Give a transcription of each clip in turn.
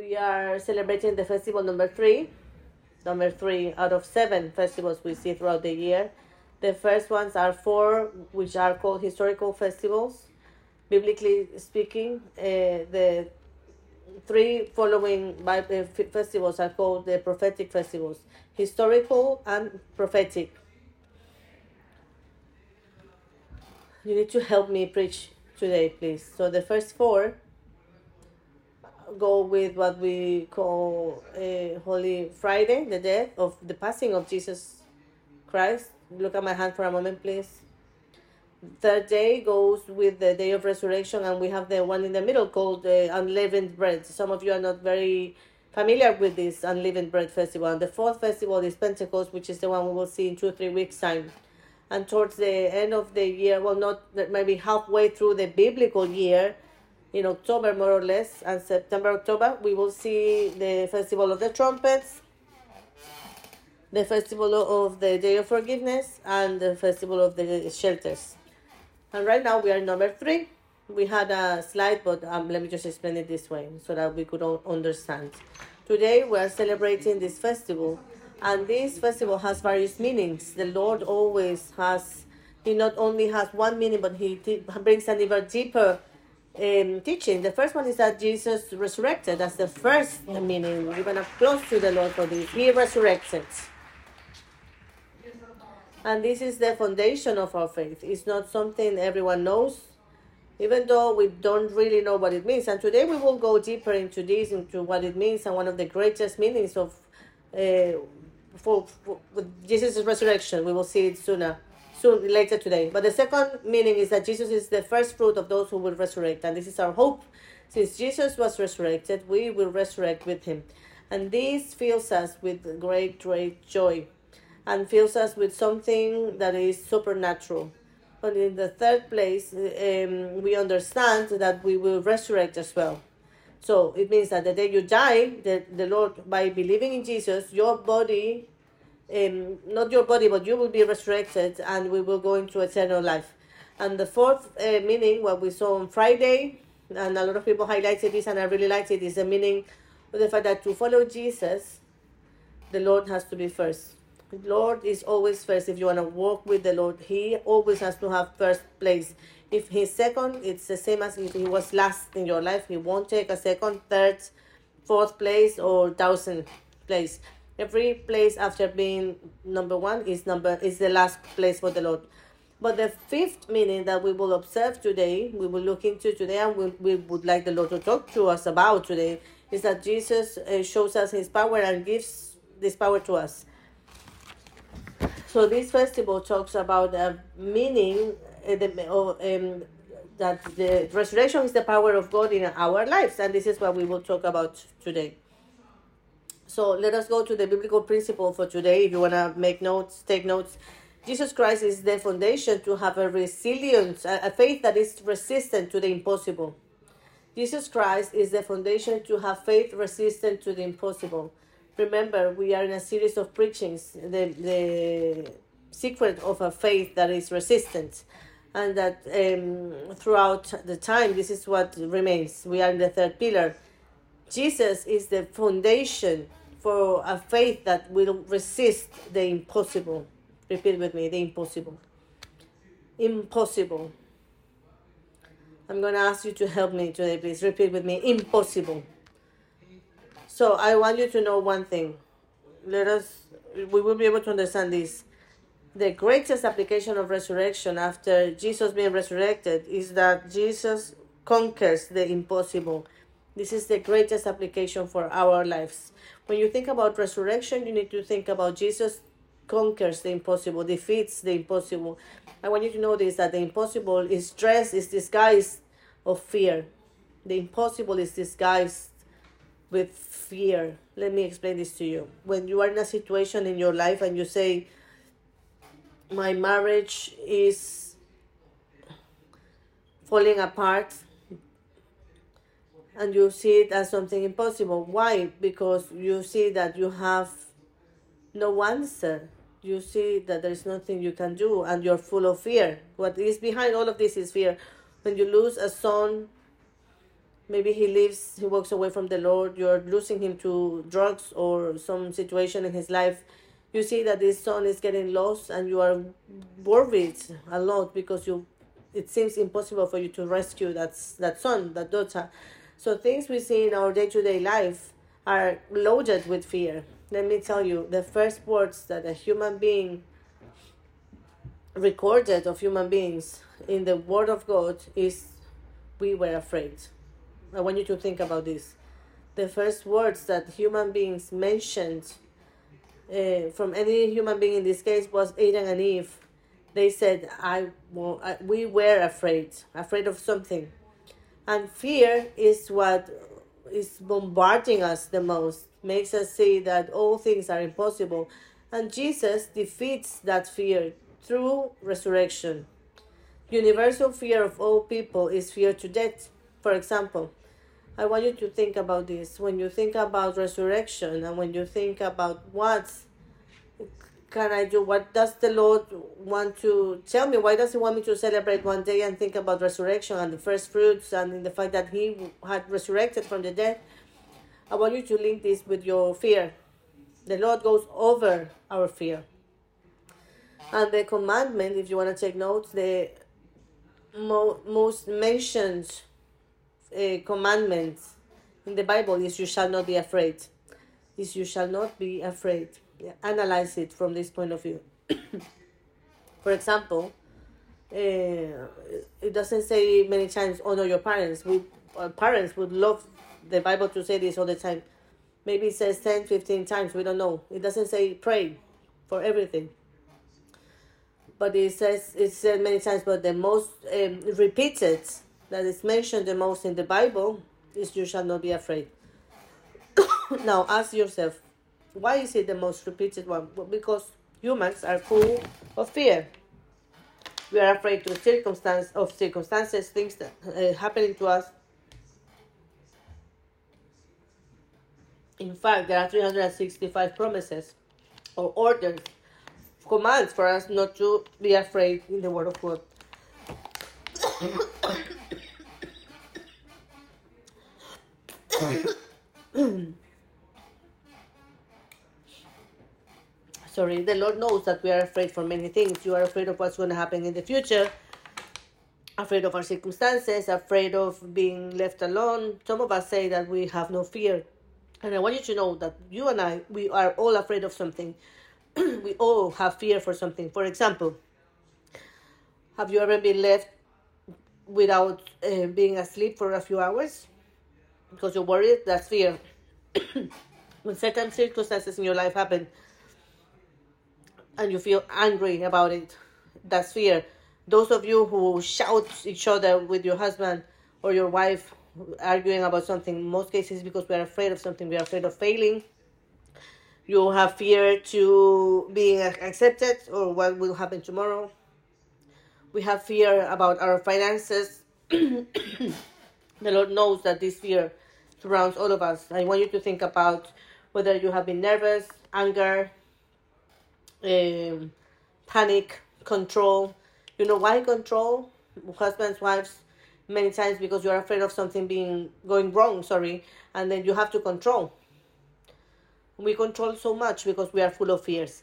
We are celebrating the festival number three, number three out of seven festivals we see throughout the year. The first ones are four, which are called historical festivals. Biblically speaking, uh, the three following Bible festivals are called the prophetic festivals historical and prophetic. You need to help me preach today, please. So, the first four go with what we call a Holy Friday, the death of the passing of Jesus Christ. Look at my hand for a moment, please. Third day goes with the day of resurrection, and we have the one in the middle called the unleavened bread. Some of you are not very familiar with this unleavened bread festival. And the fourth festival is Pentecost, which is the one we will see in two three weeks time. And towards the end of the year, well, not maybe halfway through the biblical year, in October more or less, and September October, we will see the festival of the trumpets, the festival of the Day of Forgiveness, and the festival of the shelters. And right now we are number three. We had a slide, but um, let me just explain it this way so that we could all understand. Today we are celebrating this festival, and this festival has various meanings. The Lord always has, He not only has one meaning, but He brings an even deeper um, teaching. The first one is that Jesus resurrected. That's the first meaning. We're going to close to the Lord for this. He resurrected. And this is the foundation of our faith. It's not something everyone knows, even though we don't really know what it means. And today we will go deeper into this, into what it means, and one of the greatest meanings of uh, for, for Jesus' resurrection. We will see it sooner, soon later today. But the second meaning is that Jesus is the first fruit of those who will resurrect, and this is our hope. Since Jesus was resurrected, we will resurrect with him. And this fills us with great, great joy and fills us with something that is supernatural. But in the third place, um, we understand that we will resurrect as well. So it means that the day you die, the, the Lord, by believing in Jesus, your body, um, not your body, but you will be resurrected and we will go into eternal life. And the fourth uh, meaning, what we saw on Friday, and a lot of people highlighted this and I really liked it, is the meaning of the fact that to follow Jesus, the Lord has to be first. The Lord is always first. If you want to walk with the Lord, He always has to have first place. If He's second, it's the same as if He was last in your life. He won't take a second, third, fourth place, or thousand place. Every place after being number one is number is the last place for the Lord. But the fifth meaning that we will observe today, we will look into today, and we, we would like the Lord to talk to us about today, is that Jesus uh, shows us His power and gives this power to us. So this festival talks about the meaning uh, um, that the resurrection is the power of God in our lives, and this is what we will talk about today. So let us go to the biblical principle for today. If you want to make notes, take notes. Jesus Christ is the foundation to have a resilience, a faith that is resistant to the impossible. Jesus Christ is the foundation to have faith resistant to the impossible remember we are in a series of preachings the the secret of a faith that is resistant and that um, throughout the time this is what remains we are in the third pillar jesus is the foundation for a faith that will resist the impossible repeat with me the impossible impossible i'm going to ask you to help me today please repeat with me impossible so I want you to know one thing. Let us, we will be able to understand this. The greatest application of resurrection after Jesus being resurrected is that Jesus conquers the impossible. This is the greatest application for our lives. When you think about resurrection, you need to think about Jesus conquers the impossible, defeats the impossible. I want you to this that the impossible is dressed, is disguised of fear. The impossible is disguised with fear. Let me explain this to you. When you are in a situation in your life and you say, My marriage is falling apart, and you see it as something impossible. Why? Because you see that you have no answer. You see that there is nothing you can do, and you're full of fear. What is behind all of this is fear. When you lose a son, maybe he leaves he walks away from the lord you're losing him to drugs or some situation in his life you see that this son is getting lost and you are worried a lot because you it seems impossible for you to rescue that that son that daughter so things we see in our day-to-day life are loaded with fear let me tell you the first words that a human being recorded of human beings in the word of god is we were afraid I want you to think about this. The first words that human beings mentioned uh, from any human being in this case was Adam and Eve. They said, "I, well, I we were afraid, afraid of something," and fear is what is bombarding us the most, makes us see that all things are impossible, and Jesus defeats that fear through resurrection. Universal fear of all people is fear to death. For example, I want you to think about this. When you think about resurrection and when you think about what can I do, what does the Lord want to tell me? Why does He want me to celebrate one day and think about resurrection and the first fruits and the fact that He had resurrected from the dead? I want you to link this with your fear. The Lord goes over our fear. And the commandment, if you want to take notes, the mo- most mentioned uh, commandments in the Bible is you shall not be afraid. Is you shall not be afraid. Analyze it from this point of view. For example, uh, it doesn't say many times honor your parents. We uh, parents would love the Bible to say this all the time. Maybe it says 10, 15 times. We don't know. It doesn't say pray for everything. But it says it said many times. But the most um, repeated that is mentioned the most in the Bible is you shall not be afraid. now ask yourself, why is it the most repeated one? Because humans are full of fear. We are afraid of circumstance of circumstances, things that uh, happening to us. In fact, there are 365 promises or orders, commands for us not to be afraid in the Word of God. Sorry, the Lord knows that we are afraid for many things. You are afraid of what's going to happen in the future, afraid of our circumstances, afraid of being left alone. Some of us say that we have no fear. And I want you to know that you and I, we are all afraid of something. we all have fear for something. For example, have you ever been left without uh, being asleep for a few hours? because you're worried, that's fear. when certain circumstances in your life happen and you feel angry about it, that's fear. Those of you who shout each other with your husband or your wife arguing about something, most cases because we are afraid of something, we are afraid of failing. You have fear to being accepted or what will happen tomorrow. We have fear about our finances. the Lord knows that this fear surrounds all of us. I want you to think about whether you have been nervous, anger, um, panic, control. You know why control? Husbands, wives, many times because you are afraid of something being going wrong, sorry, and then you have to control. We control so much because we are full of fears.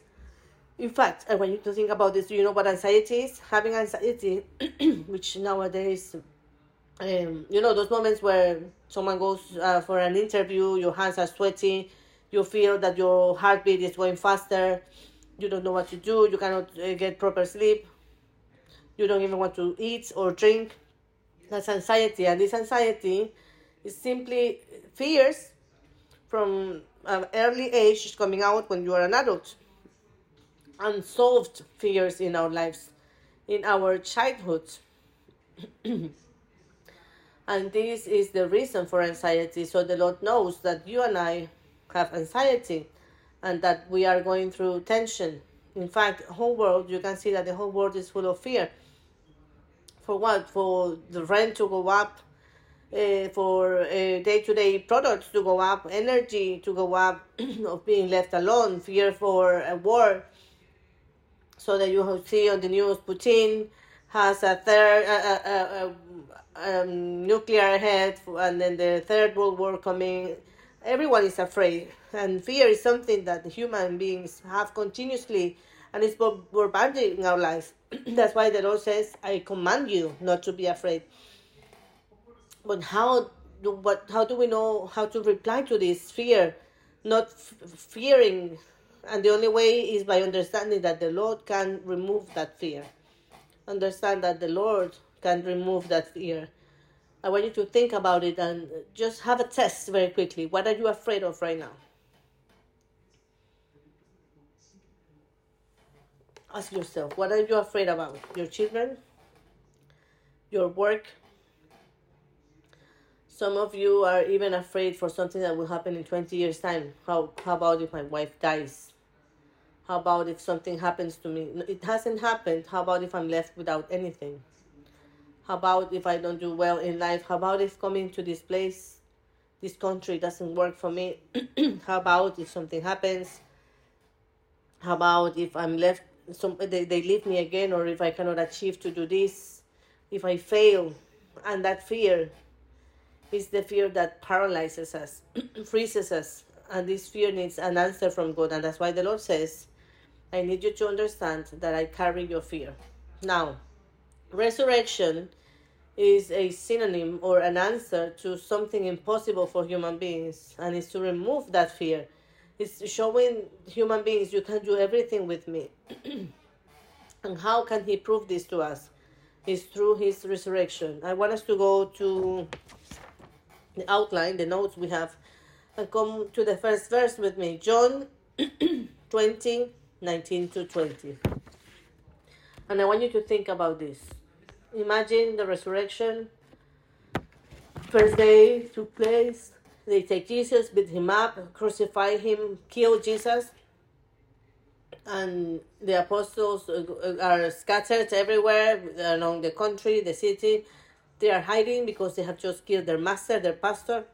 In fact, I want you to think about this. Do you know what anxiety is? Having anxiety, which nowadays um, you know those moments where someone goes uh, for an interview your hands are sweaty you feel that your heartbeat is going faster you don't know what to do you cannot uh, get proper sleep you don't even want to eat or drink. That's anxiety and this anxiety is simply fears from an early age coming out when you are an adult. Unsolved fears in our lives in our childhood. And this is the reason for anxiety. So the Lord knows that you and I have anxiety and that we are going through tension. In fact, whole world, you can see that the whole world is full of fear. For what? For the rent to go up, uh, for day to day products to go up, energy to go up, of being left alone, fear for a war. So that you see on the news, Putin has a third, a, a, a, um, nuclear head, and then the Third World War coming. Everyone is afraid, and fear is something that human beings have continuously, and it's bombarding our lives. That's why the Lord says, "I command you not to be afraid." But how do what? How do we know how to reply to this fear? Not fearing, and the only way is by understanding that the Lord can remove that fear. Understand that the Lord can remove that fear. I want you to think about it and just have a test very quickly. What are you afraid of right now? Ask yourself, what are you afraid about? Your children? Your work? Some of you are even afraid for something that will happen in 20 years' time. How, how about if my wife dies? How about if something happens to me? It hasn't happened. How about if I'm left without anything? How about if I don't do well in life? How about if coming to this place, this country doesn't work for me? How about if something happens? How about if I'm left, some they, they leave me again, or if I cannot achieve to do this, if I fail, and that fear is the fear that paralyzes us, freezes us, and this fear needs an answer from God, and that's why the Lord says, "I need you to understand that I carry your fear." Now, resurrection is a synonym or an answer to something impossible for human beings and is to remove that fear. It's showing human beings you can do everything with me. And how can he prove this to us? Is through his resurrection. I want us to go to the outline the notes we have and come to the first verse with me. John 20 19 to 20 and i want you to think about this Imagine the resurrection. First day took place. They take Jesus, beat him up, crucify him, kill Jesus. And the apostles uh, uh, are scattered everywhere along the country, the city. They are hiding because they have just killed their master, their pastor.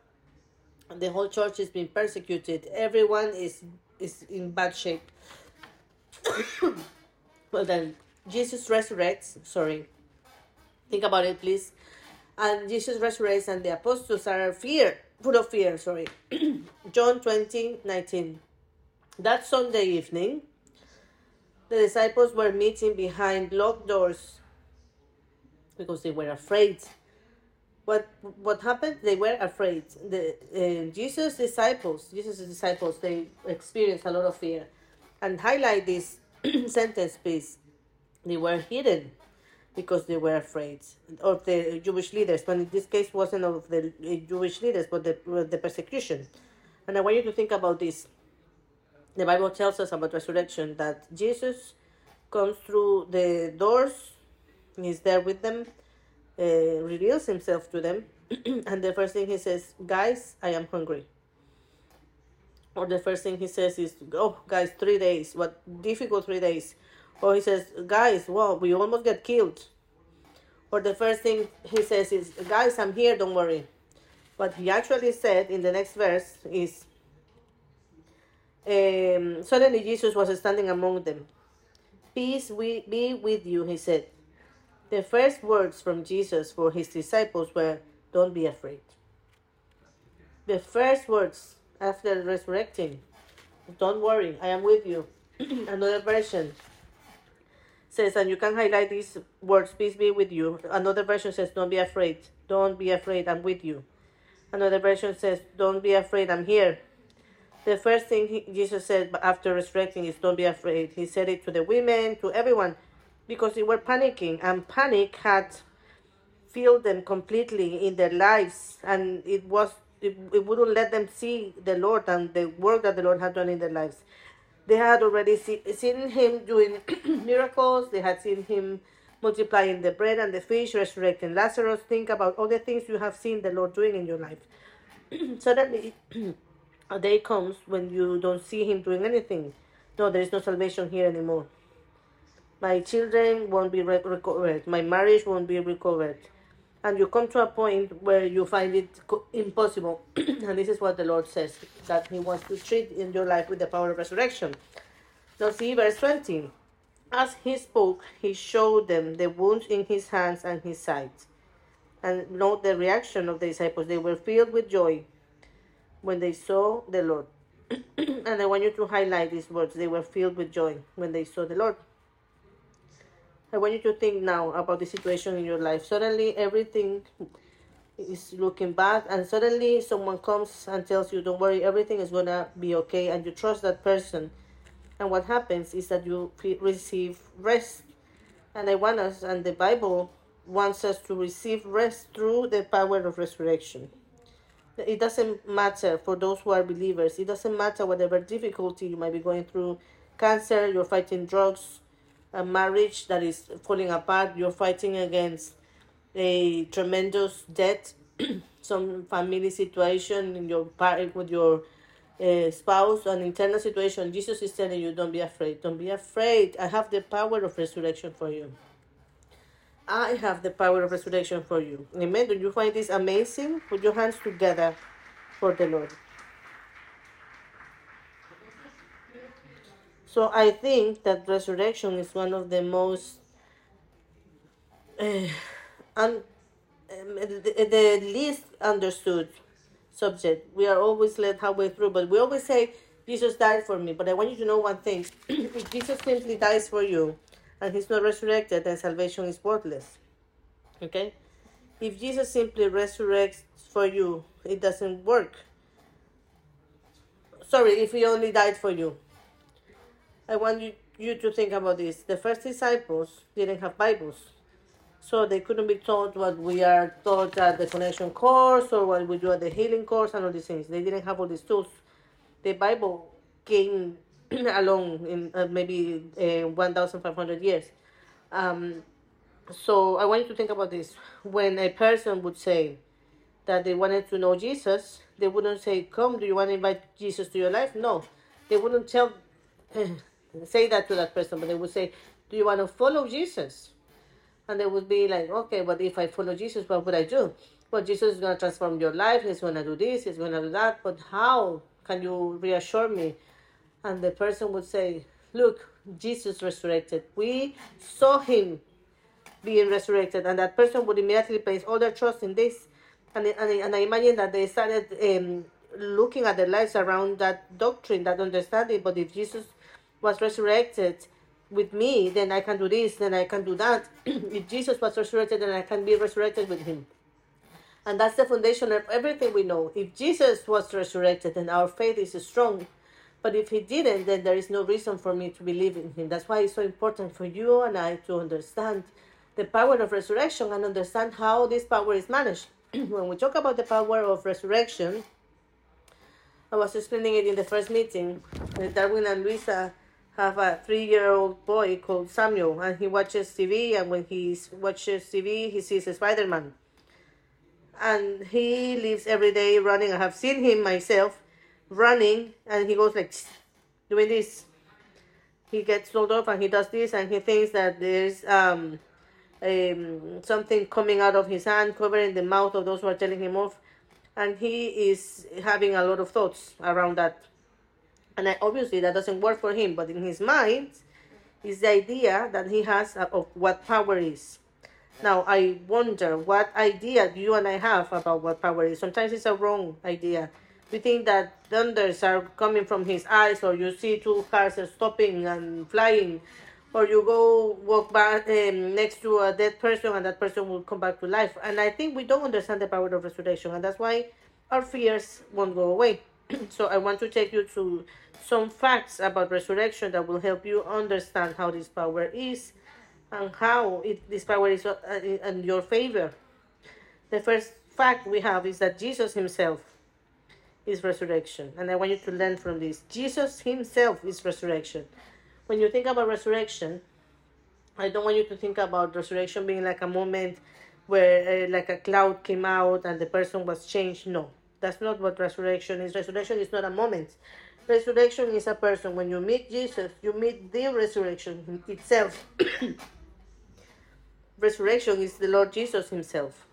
And the whole church is being persecuted. Everyone is is in bad shape. well then Jesus resurrects, sorry, Think about it, please. And Jesus resurrects, and the apostles are fear, full of fear. Sorry. John 20, 19. That Sunday evening, the disciples were meeting behind locked doors because they were afraid. What what happened? They were afraid. The uh, Jesus disciples, Jesus' disciples, they experienced a lot of fear. And highlight this sentence, please. They were hidden because they were afraid of the Jewish leaders. But in this case, wasn't of the Jewish leaders, but the the persecution. And I want you to think about this. The Bible tells us about resurrection that Jesus comes through the doors, he's there with them, uh, reveals himself to them, and the first thing he says, "Guys, I am hungry." Or the first thing he says is, "Oh, guys, three days. What difficult three days." Or he says, guys, well, we almost get killed. Or the first thing he says is, guys, I'm here, don't worry. What he actually said in the next verse is, um, suddenly Jesus was standing among them. Peace be with you, he said. The first words from Jesus for his disciples were, Don't be afraid. The first words after resurrecting, Don't worry, I am with you. Another version, says, and you can highlight these words, peace be with you. Another version says, don't be afraid. Don't be afraid, I'm with you. Another version says, don't be afraid, I'm here. The first thing he, Jesus said after resurrecting is, don't be afraid. He said it to the women, to everyone, because they were panicking, and panic had filled them completely in their lives, and it was it, it wouldn't let them see the Lord and the work that the Lord had done in their lives. They had already see, seen him doing miracles. They had seen him multiplying the bread and the fish, resurrecting Lazarus. Think about all the things you have seen the Lord doing in your life. Suddenly, a day comes when you don't see him doing anything. No, there is no salvation here anymore. My children won't be recovered. My marriage won't be recovered and you come to a point where you find it impossible. and this is what the Lord says that He wants to treat in your life with the power of resurrection. Now, see verse 20. As he spoke, he showed them the wounds in his hands and his side. And note the reaction of the disciples. They were filled with joy when they saw the Lord. and I want you to highlight these words. They were filled with joy when they saw the Lord. I want you to think now about the situation in your life. Suddenly, everything is looking bad, and suddenly someone comes and tells you, Don't worry, everything is gonna be okay, and you trust that person. And what happens is that you receive rest. And I want us, and the Bible wants us to receive rest through the power of resurrection. It doesn't matter for those who are believers, it doesn't matter whatever difficulty you might be going through cancer, you're fighting drugs, a marriage that is falling apart, you're fighting against a tremendous debt, some family situation in your part with your uh, spouse, an internal situation. Jesus is telling you, don't be afraid. Don't be afraid. I have the power of resurrection for you. I have the power of resurrection for you. Amen. Do you find this amazing? Put your hands together for the Lord. So I think that resurrection is one of the most uh, un, um, the, the least understood subject. We are always led halfway through, but we always say Jesus died for me. But I want you to know one thing: if Jesus simply dies for you, and He's not resurrected, then salvation is worthless. Okay? If Jesus simply resurrects for you, it doesn't work. Sorry, if He only died for you, I want you, you to think about this. The first disciples didn't have Bibles. So they couldn't be taught what we are taught at the connection course or what we do at the healing course and all these things. They didn't have all these tools. The Bible came along in uh, maybe uh, 1,500 years. Um, so I want you to think about this. When a person would say that they wanted to know Jesus, they wouldn't say, Come, do you want to invite Jesus to your life? No. They wouldn't tell say that to that person, but they would say, Do you want to follow Jesus? And they would be like, Okay, but if I follow Jesus, what would I do? Well, Jesus is going to transform your life. He's going to do this, he's going to do that. But how can you reassure me? And the person would say, Look, Jesus resurrected. We saw him being resurrected. And that person would immediately place all their trust in this. And, and, and I imagine that they started um, looking at their lives around that doctrine, that understanding. But if Jesus was resurrected with me, then I can do this, then I can do that. if Jesus was resurrected, then I can be resurrected with him. And that's the foundation of everything we know. If Jesus was resurrected, then our faith is strong. But if he didn't, then there is no reason for me to believe in him. That's why it's so important for you and I to understand the power of resurrection and understand how this power is managed. when we talk about the power of resurrection, I was explaining it in the first meeting. With Darwin and Luisa have a three-year-old boy called Samuel, and he watches TV. And when he watches TV, he sees a Spider-Man, and he lives every day running. I have seen him myself running, and he goes like doing this. He gets told off, and he does this, and he thinks that there's um, um something coming out of his hand, covering the mouth of those who are telling him off, and he is having a lot of thoughts around that and I, obviously that doesn't work for him but in his mind is the idea that he has of what power is. Now i wonder what idea you and i have about what power is? Sometimes it's a wrong idea. We think that thunders are coming from his eyes or you see two cars stopping and flying or you go walk back um, next to a dead person and that person will come back to life. And i think we don't understand the power of resurrection and that's why our fears won't go away so i want to take you to some facts about resurrection that will help you understand how this power is and how it, this power is uh, in your favor. The first fact we have is that Jesus himself is resurrection. And I want you to learn from this. Jesus himself is resurrection. When you think about resurrection, I don't want you to think about resurrection being like a moment where uh, like a cloud came out and the person was changed. No, that's not what resurrection is. Resurrection is not a moment. Resurrection is a person. When you meet Jesus, you meet the resurrection itself. resurrection is the Lord Jesus Himself.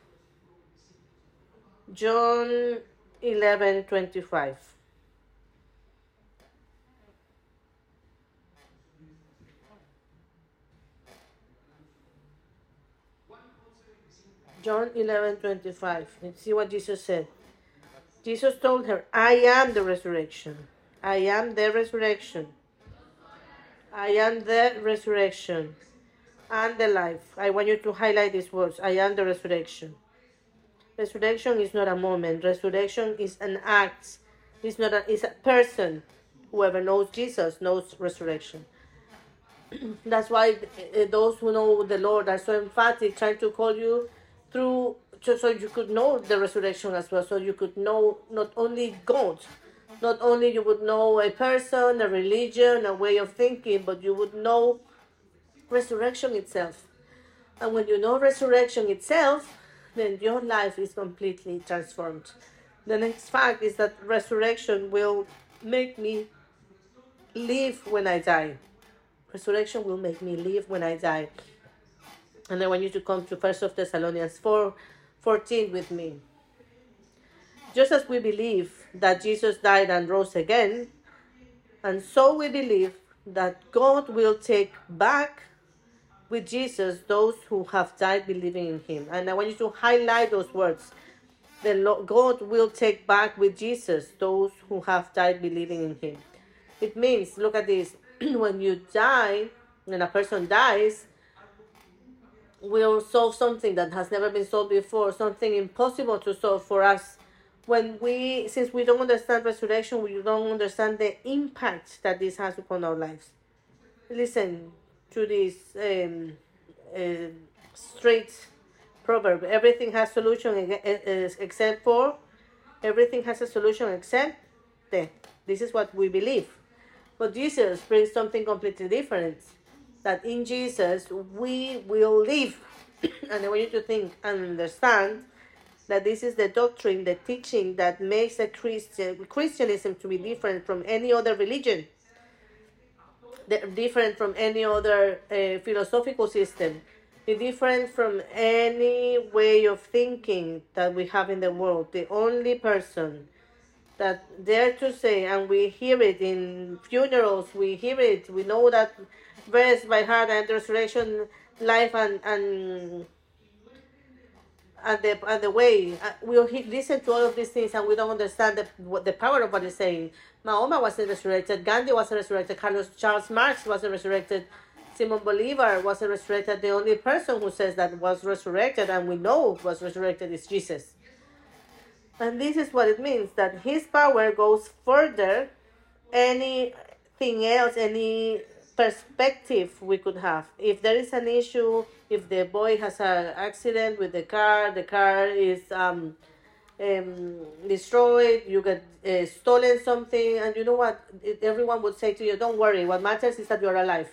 John 11 25. John 11 25. Let's see what Jesus said. Jesus told her, I am the resurrection. I am the resurrection. I am the resurrection and the life. I want you to highlight these words. I am the resurrection. Resurrection is not a moment. Resurrection is an act. It's not a, it's a person. Whoever knows Jesus knows resurrection. That's why eh, those who know the Lord are so emphatic, trying to call you through so so you could know the resurrection as well. So you could know not only God, not only you would know a person, a religion, a way of thinking, but you would know resurrection itself. And when you know resurrection itself, then your life is completely transformed. The next fact is that resurrection will make me live when I die. Resurrection will make me live when I die. And I want you to come to First of Thessalonians 4 14 with me. Just as we believe that Jesus died and rose again, and so we believe that God will take back with Jesus those who have died believing in him. And I want you to highlight those words. The Lord, God will take back with Jesus those who have died believing in him. It means, look at this, when you die, when a person dies, will solve something that has never been solved before, something impossible to solve for us. When we, since we don't understand resurrection, we don't understand the impact that this has upon our lives. Listen to this um, uh, straight proverb everything has solution except for, everything has a solution except death. This is what we believe. But Jesus brings something completely different that in Jesus we will live. and I want you to think and understand that this is the doctrine, the teaching that makes a Christian Christianism to be different from any other religion, different from any other uh, philosophical system, different from any way of thinking that we have in the world. The only person that dare to say, and we hear it in funerals, we hear it, we know that verse by heart and resurrection life and and and the and the way uh, we listen to all of these things and we don't understand the what the power of what he's saying. Mahoma wasn't resurrected. Gandhi wasn't resurrected. Carlos Charles Marx wasn't resurrected. Simon Bolivar wasn't resurrected. The only person who says that was resurrected and we know was resurrected is Jesus. And this is what it means that his power goes further anything else, any perspective we could have. If there is an issue, if the boy has an accident with the car, the car is um, um, destroyed, you get uh, stolen something, and you know what? Everyone would say to you, don't worry, what matters is that you're alive.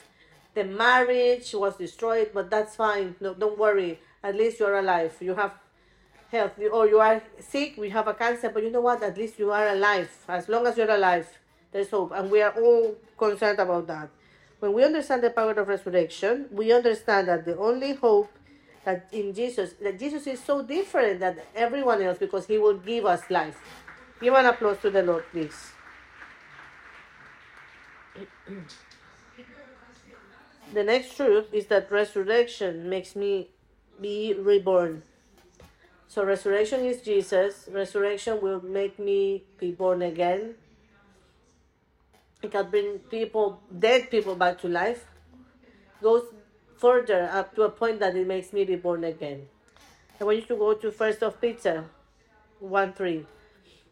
The marriage was destroyed, but that's fine. No, don't worry. At least you're alive. You have health, or you are sick, we have a cancer, but you know what? At least you are alive. As long as you're alive, there's hope, and we are all concerned about that. When we understand the power of resurrection, we understand that the only hope that in Jesus, that Jesus is so different than everyone else because he will give us life. Give an applause to the Lord, please. the next truth is that resurrection makes me be reborn. So resurrection is Jesus. Resurrection will make me be born again. It can bring people, dead people back to life. Goes further up to a point that it makes me be born again. I want you to go to First of Peter 1 3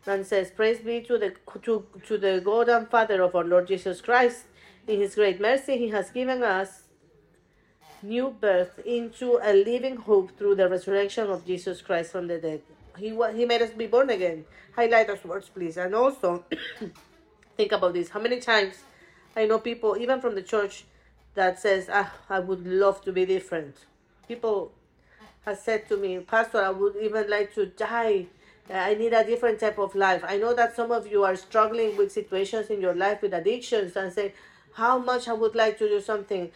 and says, Praise be to the to, to the God and Father of our Lord Jesus Christ. In his great mercy, he has given us new birth into a living hope through the resurrection of Jesus Christ from the dead. He, he made us be born again. Highlight those words, please. And also, think about this. How many times I know people, even from the church, that says, ah, I would love to be different. People have said to me, Pastor, I would even like to die. I need a different type of life. I know that some of you are struggling with situations in your life with addictions and say, how much I would like to do something.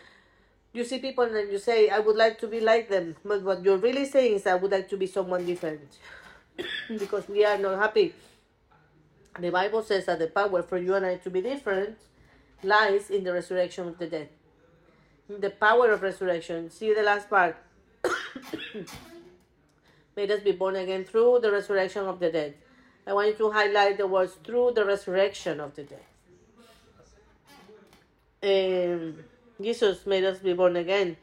You see people and you say, I would like to be like them. But what you're really saying is, I would like to be someone different. because we are not happy the Bible says that the power for you and I to be different lies in the resurrection of the dead. The power of resurrection. See the last part. made us be born again through the resurrection of the dead. I want you to highlight the words through the resurrection of the dead. Um, Jesus made us be born again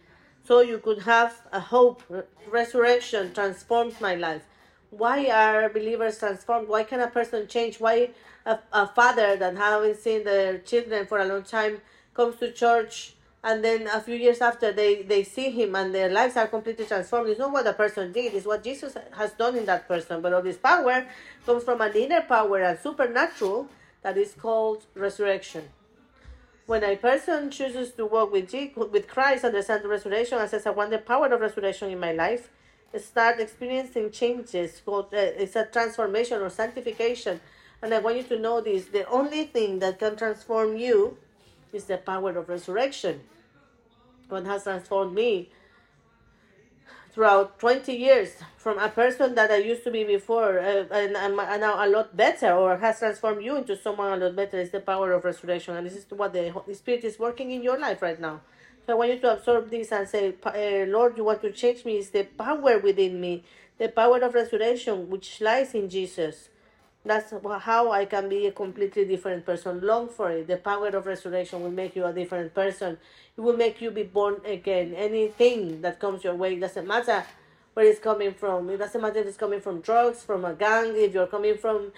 so you could have a hope. Resurrection transforms my life. Why are believers transformed? Why can a person change? Why a, a father that haven't seen their children for a long time comes to church and then a few years after they, they see him and their lives are completely transformed. It's not what the person did, it's what Jesus has done in that person. But all this power comes from an inner power and supernatural that is called resurrection when a person chooses to walk with with Christ, understand the resurrection, and says, "I want the power of resurrection in my life," start experiencing changes. Called uh, it's a transformation or sanctification. And I want you to know this: the only thing that can transform you is the power of resurrection. What has transformed me throughout 20 years from a person that I used to be before uh, and I'm now a lot better or has transformed you into someone a lot better is the power of resurrection. And this is what the Holy Spirit is working in your life right now. So I want you to absorb this and say, uh, Lord, you want to change me. It's the power within me, the power of resurrection, which lies in Jesus. That's how I can be a completely different person. Long for it. The power of resurrection will make you a different person. It will make you be born again. Anything that comes your way, doesn't matter where it's coming from. It doesn't matter if it's coming from drugs, from a gang, if you're coming from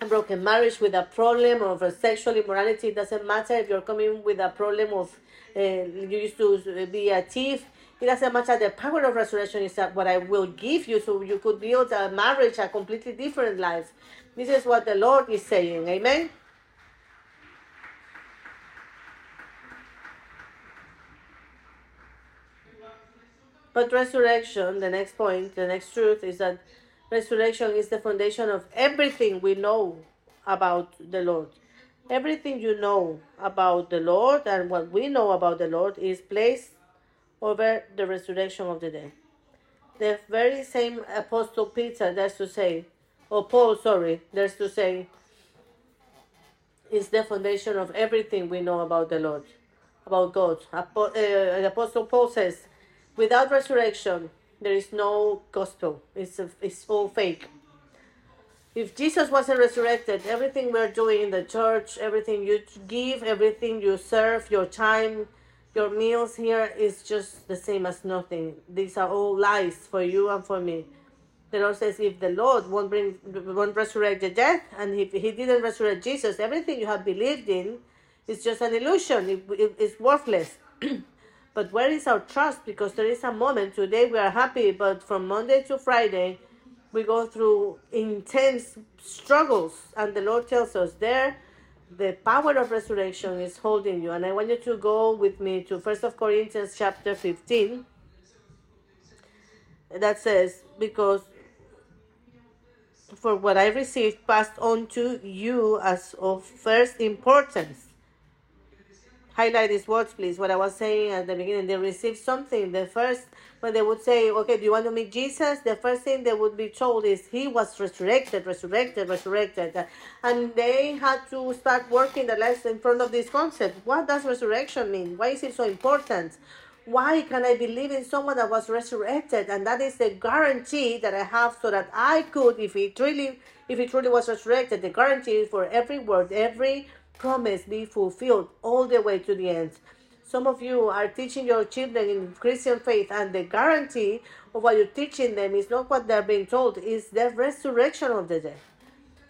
a broken marriage with a problem of a sexual immorality. It doesn't matter if you're coming with a problem of you used to uh, be a thief it doesn't matter. The power of resurrection is what I will give you so you could build a marriage, a completely different life. This is what the Lord is saying. Amen. But resurrection, the next point, the next truth is that resurrection is the foundation of everything we know about the Lord. Everything you know about the Lord and what we know about the Lord is placed over the resurrection of the dead. The very same Apostle Peter, that's to say, or Paul, sorry, that's to say, is the foundation of everything we know about the Lord, about God. Uh, Apostle Paul says, without resurrection, there is no gospel. It's, a, it's all fake. If Jesus wasn't resurrected, everything we're doing in the church, everything you give, everything you serve, your time, your meals here is just the same as nothing. These are all lies for you and for me. The Lord says, if the Lord won't bring, won't resurrect the dead, and if He didn't resurrect Jesus, everything you have believed in is just an illusion. It, it, it's worthless. but where is our trust? Because there is a moment today we are happy, but from Monday to Friday, we go through intense struggles, and the Lord tells us there the power of resurrection is holding you. And I want you to go with me to First of Corinthians chapter 15. That says, because for what I received passed on to you as of first importance highlight these words, please. What I was saying at the beginning, they received something. The first, when they would say, okay, do you want to meet Jesus? The first thing they would be told is he was resurrected, resurrected, resurrected. And they had to start working the lives in front of this concept. What does resurrection mean? Why is it so important? Why can I believe in someone that was resurrected? And that is the guarantee that I have so that I could, if it really, if it truly was resurrected, the guarantee for every word, every promise be fulfilled all the way to the end. Some of you are teaching your children in Christian faith, and the guarantee of what you're teaching them is not what they're being told, is the resurrection of the dead.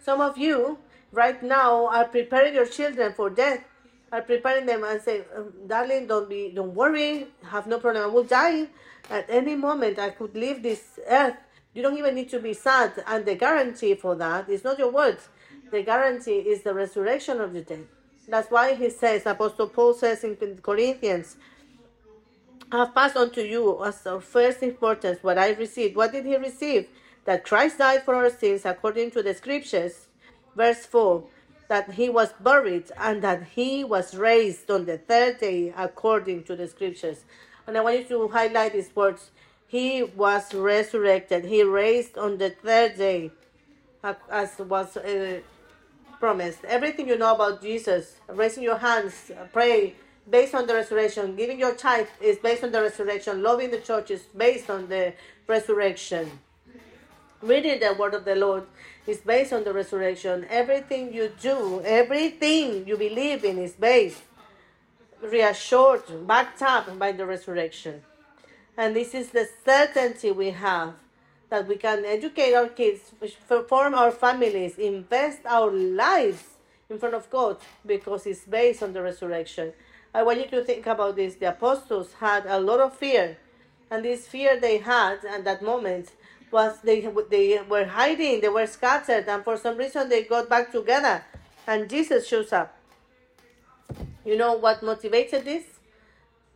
Some of you right now are preparing your children for death, are preparing them and say, um, darling, don't be don't worry, have no problem. I will die at any moment. I could leave this earth. You don't even need to be sad. And the guarantee for that is not your words the guarantee is the resurrection of the dead. That's why he says, Apostle Paul says in Corinthians, I have passed on to you as of first importance what I received. What did he receive? That Christ died for our sins according to the scriptures. Verse 4 that he was buried and that he was raised on the third day according to the scriptures. And I want you to highlight these words. He was resurrected. He raised on the third day, as was uh, promised. Everything you know about Jesus, raising your hands, pray based on the resurrection, giving your tithe is based on the resurrection, loving the church is based on the resurrection. reading the word of the Lord is based on the resurrection. Everything you do, everything you believe in is based, reassured, backed up by the resurrection. And this is the certainty we have that we can educate our kids, form our families, invest our lives in front of God because it's based on the resurrection. I want you to think about this. The apostles had a lot of fear, and this fear they had at that moment was they they were hiding, they were scattered, and for some reason they got back together, and Jesus shows up. You know what motivated this?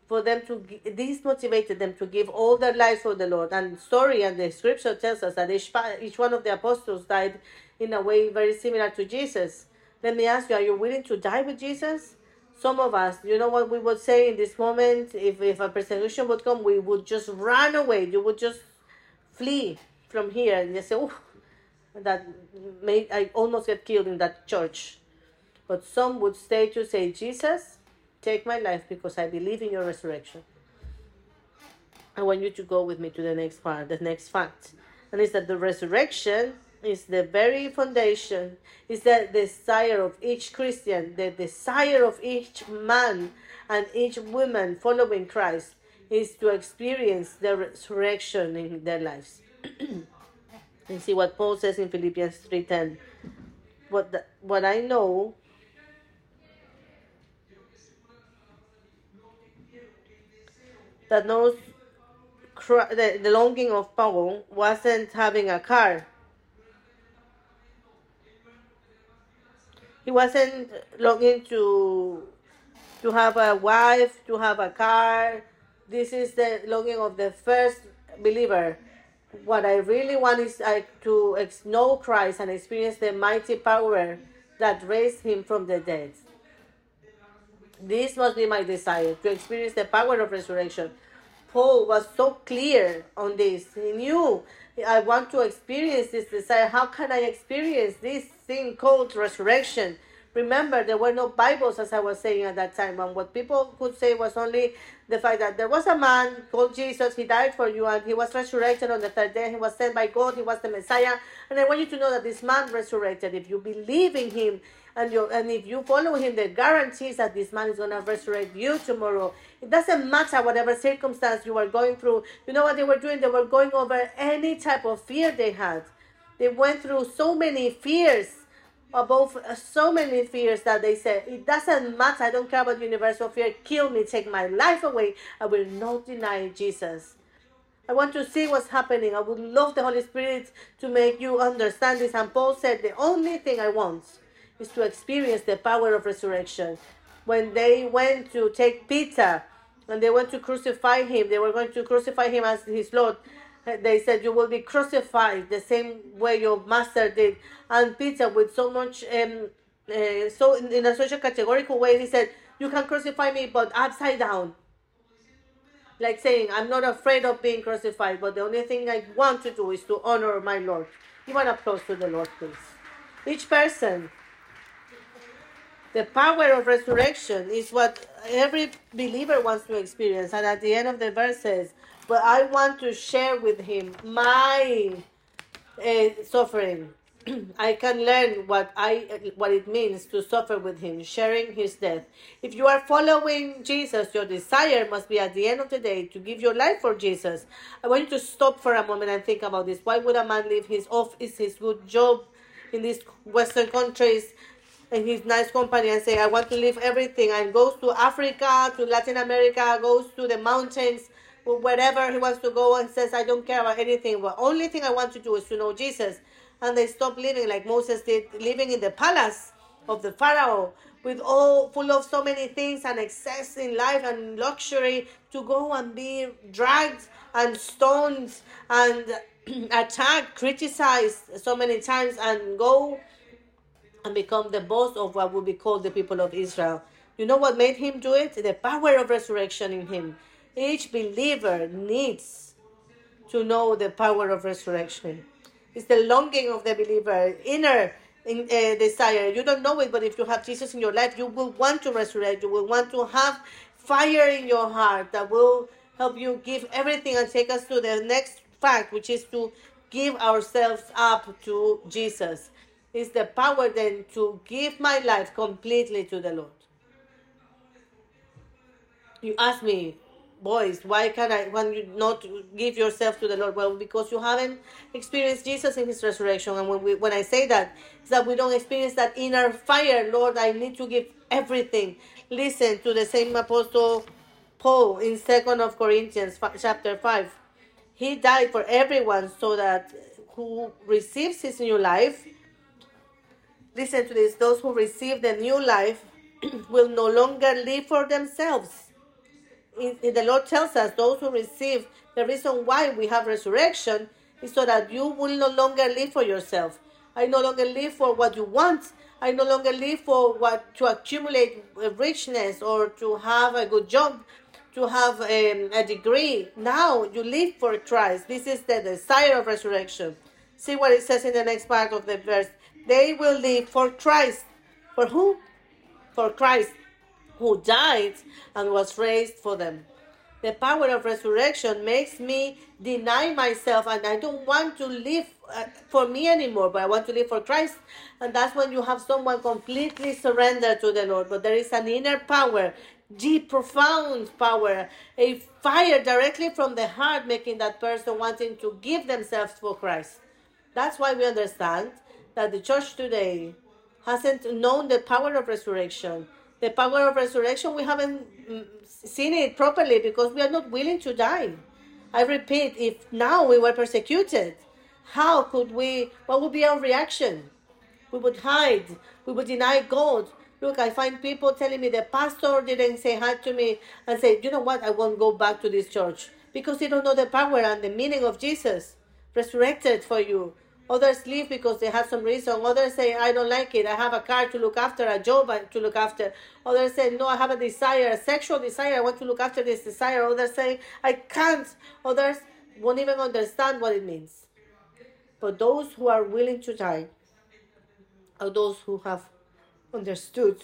For them to this motivated them to give all their lives for the Lord. And story and the scripture tells us that each, each one of the apostles died in a way very similar to Jesus. Let me ask you: Are you willing to die with Jesus? Some of us, you know what we would say in this moment? If if a persecution would come, we would just run away. You would just flee from here and just say, oh, that made I almost get killed in that church. But some would stay to say, Jesus, take my life because I believe in your resurrection. I want you to go with me to the next part, the next fact. And it's that the resurrection is the very foundation, is that the desire of each Christian, the desire of each man and each woman following Christ is to experience the resurrection in their lives. and see what Paul says in Philippians 3:10. What the, what I know that knows the, the longing of Paul wasn't having a car. He wasn't longing to to have a wife, to have a car, this is the longing of the first believer. What I really want is uh, to know Christ and experience the mighty power that raised him from the dead. This must be my desire to experience the power of resurrection. Paul was so clear on this. He knew I want to experience this desire. How can I experience this thing called resurrection? Remember, there were no Bibles, as I was saying at that time. And what people could say was only the fact that there was a man called Jesus, he died for you, and he was resurrected on the third day. He was sent by God, he was the Messiah. And I want you to know that this man resurrected. If you believe in him and you and if you follow him, the guarantees that this man is gonna resurrect you tomorrow. It doesn't matter whatever circumstance you are going through. You know what they were doing? They were going over any type of fear they had. They went through so many fears above uh, so many fears that they said, it doesn't matter, I don't care about universal fear, kill me, take my life away, I will not deny Jesus. I want to see what's happening. I would love the Holy Spirit to make you understand this. And Paul said, the only thing I want is to experience the power of resurrection. When they went to take Peter and they went to crucify him, they were going to crucify him as his Lord they said you will be crucified the same way your master did. And peter with so much um uh, so in, in a such a categorical way he said you can crucify me but upside down. Like saying i'm not afraid of being crucified but the only thing i want to do is to honor my lord. Give an applause to the lord please. Each person the power of resurrection is what every believer wants to experience and at the end of the verse says but I want to share with him my uh, suffering. I can learn what I what it means to suffer with him, sharing his death. If you are following Jesus, your desire must be at the end of the day to give your life for Jesus. I want you to stop for a moment and think about this. Why would a man leave his office, his good job in these Western countries, and his nice company, and say, "I want to leave everything," and goes to Africa, to Latin America, goes to the mountains, wherever he wants to go and says, I don't care about anything. The only thing I want to do is to know Jesus. And they stop living like Moses did, living in the palace of the Pharaoh with all full of so many things and excess in life and luxury to go and be dragged and stoned and attacked, criticized so many times and go and become the boss of what would be called the people of Israel. You know what made him do it? The power of resurrection in him. Each believer needs to know the power of resurrection. It's the longing of the believer, inner in, uh, desire. You don't know it, but if you have Jesus in your life, you will want to resurrect. You will want to have fire in your heart that will help you give everything and take us to the next fact, which is to give ourselves up to Jesus. It's the power then to give my life completely to the Lord. You ask me, boys, why can I when you not give yourself to the Lord? Well, because you haven't experienced Jesus in his resurrection. And when we when I say that, it's that we don't experience that inner fire, Lord, I need to give everything. Listen to the same apostle Paul in Second of Corinthians chapter 5. He died for everyone so that who receives his new life, listen to this, those who receive the new life will no longer live for themselves in, in the Lord tells us those who receive the reason why we have resurrection is so that you will no longer live for yourself. I no longer live for what you want. I no longer live for what to accumulate richness or to have a good job, to have um, a degree. Now you live for Christ. This is the desire of resurrection. See what it says in the next part of the verse. They will live for Christ. For who? For Christ who died and was raised for them. The power of resurrection makes me deny myself, and I don't want to live uh, for me anymore, but I want to live for Christ. And that's when you have someone completely surrendered to the Lord. But there is an inner power, deep, profound power, a fire directly from the heart, making that person wanting to give themselves for Christ. That's why we understand that the church today hasn't known the power of resurrection the power of resurrection, we haven't mm, seen it properly because we are not willing to die. I repeat, if now we were persecuted, how could we, what would be our reaction? We would hide, we would deny God. Look, I find people telling me the pastor didn't say hi to me and say, you know what, I won't go back to this church because they don't know the power and the meaning of Jesus resurrected for you. Others leave because they have some reason. Others say, I don't like it. I have a car to look after, a job to look after. Others say, No, I have a desire, a sexual desire. I want to look after this desire. Others say, I can't. Others won't even understand what it means. But those who are willing to die are those who have understood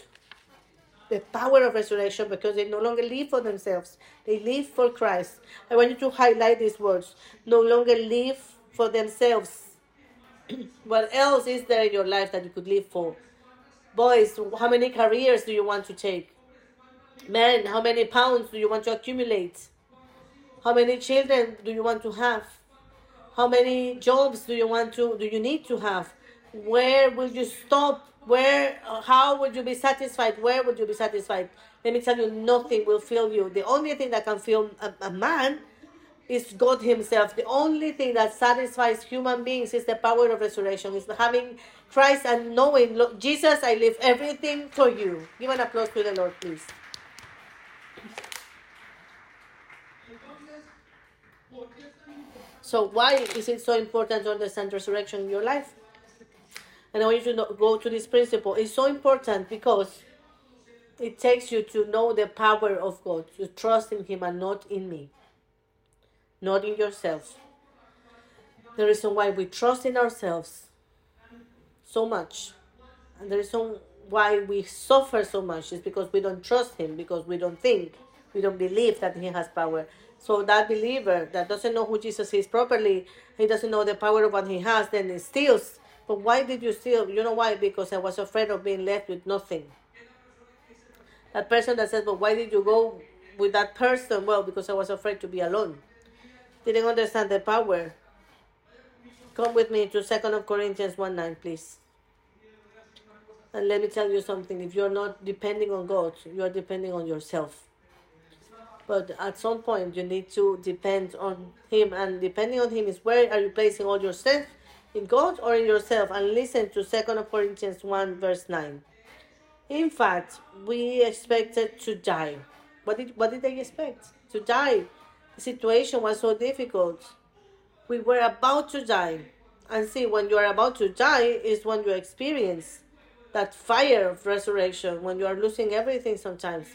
the power of resurrection because they no longer live for themselves, they live for Christ. I want you to highlight these words no longer live for themselves what else is there in your life that you could live for? Boys, how many careers do you want to take? Men, how many pounds do you want to accumulate? How many children do you want to have? How many jobs do you want to do you need to have? Where will you stop? Where how would you be satisfied? Where would you be satisfied? Let me tell you, nothing will fill you. The only thing that can fill a, a man is God Himself. The only thing that satisfies human beings is the power of resurrection. Is having Christ and knowing, Lord, Jesus, I live everything for you. Give an applause to the Lord, please. So why is it so important to understand resurrection in your life? And I want you to go to this principle. It's so important because it takes you to know the power of God, to trust in Him and not in me not in yourselves. The reason why we trust in ourselves so much, and the reason why we suffer so much is because we don't trust Him, because we don't think, we don't believe that He has power. So that believer that doesn't know who Jesus is properly, he doesn't know the power of what He has, then he steals. But why did you steal? You know why? Because I was afraid of being left with nothing. That person that says, But why did you go with that person? Well, because I was afraid to be alone didn't understand the power. Come with me to Second of Corinthians 1 9, please. And let me tell you something if you're not depending on God, you are depending on yourself. But at some point, you need to depend on Him, and depending on Him is where are you placing all your strength in God or in yourself? And listen to Second of Corinthians 1, verse 9. In fact, we expected to die. What did, what did they expect? To die situation was so difficult. We were about to die. And see, when you are about to die is when you experience that fire of resurrection, when you are losing everything sometimes.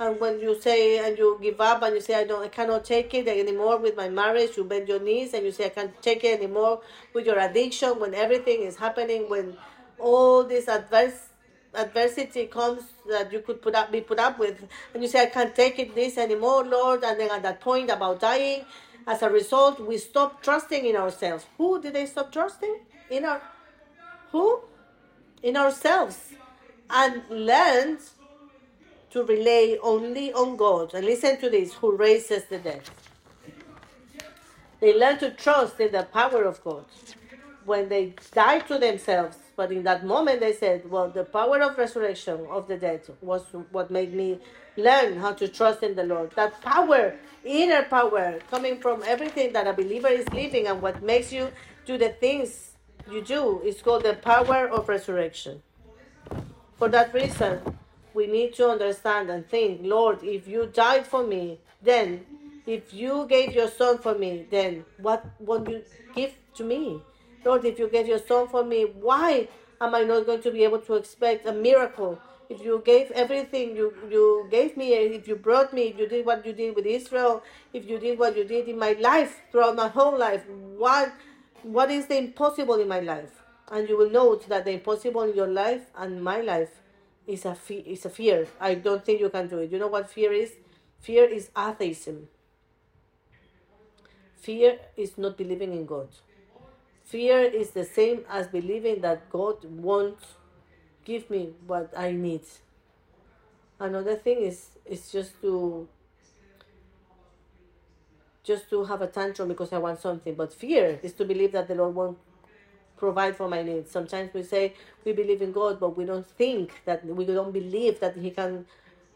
And when you say and you give up and you say I don't I cannot take it anymore with my marriage, you bend your knees and you say I can't take it anymore with your addiction, when everything is happening, when all this adverse adversity comes that you could put up be put up with and you say i can't take it this anymore lord and then at that point about dying As a result, we stop trusting in ourselves. Who did they stop trusting? In our who? In ourselves. And learned to rely only on God. And listen to this who raises the dead. They learn to trust in the power of God. When they die to themselves, but in that moment they said, Well, the power of resurrection of the dead was what made me learn how to trust in the Lord. That power, inner power, coming from everything that a believer is living and what makes you do the things you do is called the power of resurrection. For that reason, we need to understand and think, Lord, if you died for me, then if you gave your son for me, then what won't you give to me? Lord, if you gave your son for me, why am I not going to be able to expect a miracle? If you gave everything you, you gave me, if you brought me, if you did what you did with Israel, if you did what you did in my life throughout my whole life, what what is the impossible in my life? And you will note that the impossible in your life and my life is a fe- is a fear. I don't think you can do it. You know what fear is? Fear is atheism. Fear is not believing in God. Fear is the same as believing that God won't give me what I need. Another thing is is just to just to have a tantrum because I want something. But fear is to believe that the Lord won't provide for my needs. Sometimes we say we believe in God, but we don't think that we don't believe that He can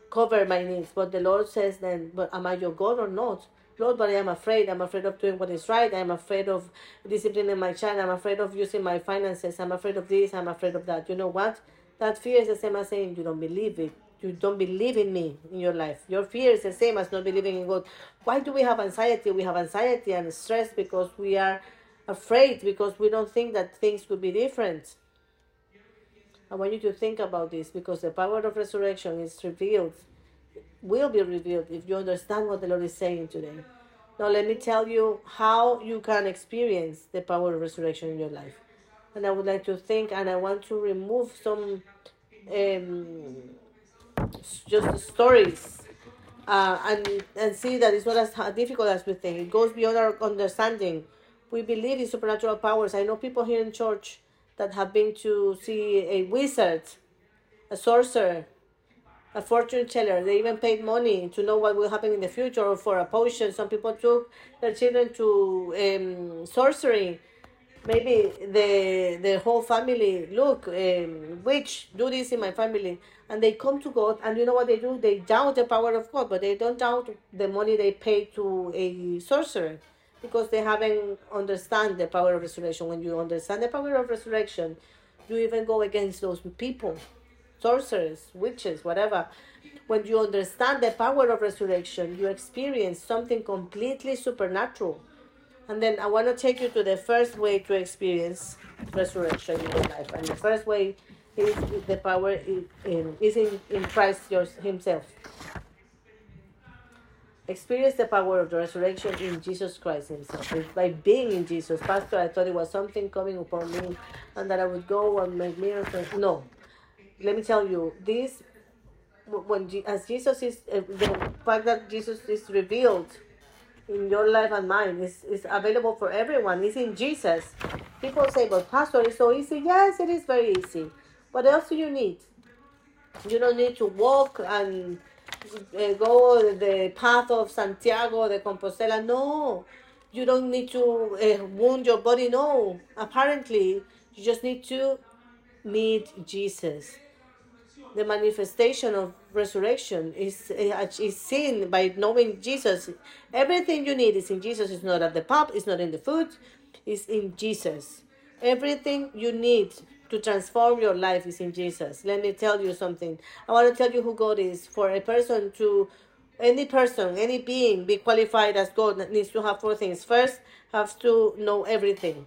cover my needs. But the Lord says then, but am I your God or not? Lord, but I am afraid. I'm afraid of doing what is right. I'm afraid of disciplining my child. I'm afraid of using my finances. I'm afraid of this. I'm afraid of that. You know what? That fear is the same as saying you don't believe it. You don't believe in me in your life. Your fear is the same as not believing in God. Why do we have anxiety? We have anxiety and stress because we are afraid, because we don't think that things could be different. I want you to think about this because the power of resurrection is revealed will be revealed if you understand what the Lord is saying today. Now, let me tell you how you can experience the power of resurrection in your life. And I would like to think, and I want to remove some um, just stories uh, and, and see that it's not as difficult as we think. It goes beyond our understanding. We believe in supernatural powers. I know people here in church that have been to see a wizard, a sorcerer, a fortune teller. They even paid money to know what will happen in the future or for a potion. Some people took their children to um, sorcery. Maybe the the whole family look um, witch do this in my family, and they come to God, and you know what they do? They doubt the power of God, but they don't doubt the money they pay to a sorcerer because they haven't understand the power of resurrection. When you understand the power of resurrection, you even go against those people sorcerers, witches, whatever. When you understand the power of resurrection, you experience something completely supernatural. And then I want to take you to the first way to experience resurrection in your life. And the first way is the power in, is in, in Christ Himself. Experience the power of the resurrection in Jesus Christ Himself. It's by being in Jesus. Pastor, I thought it was something coming upon me and that I would go and make miracles. No, let me tell you this when as jesus is uh, the fact that jesus is revealed in your life and mine is, is available for everyone it's in jesus. People say but pastor it's so easy. Yes it is very easy. What else do you need? You don't need to walk and uh, go the path of santiago de compostela. No. You don't need to uh, wound your body. No. Apparently you just need to meet jesus the manifestation of resurrection is uh, is seen by knowing Jesus. Everything you need is in Jesus. It's not at the pub. It's not in the food. It's in Jesus. Everything you need to transform your life is in Jesus. Let me tell you something. I want to tell you who God is. For a person to, any person, any being be qualified as God needs to have four things. First, has to know everything.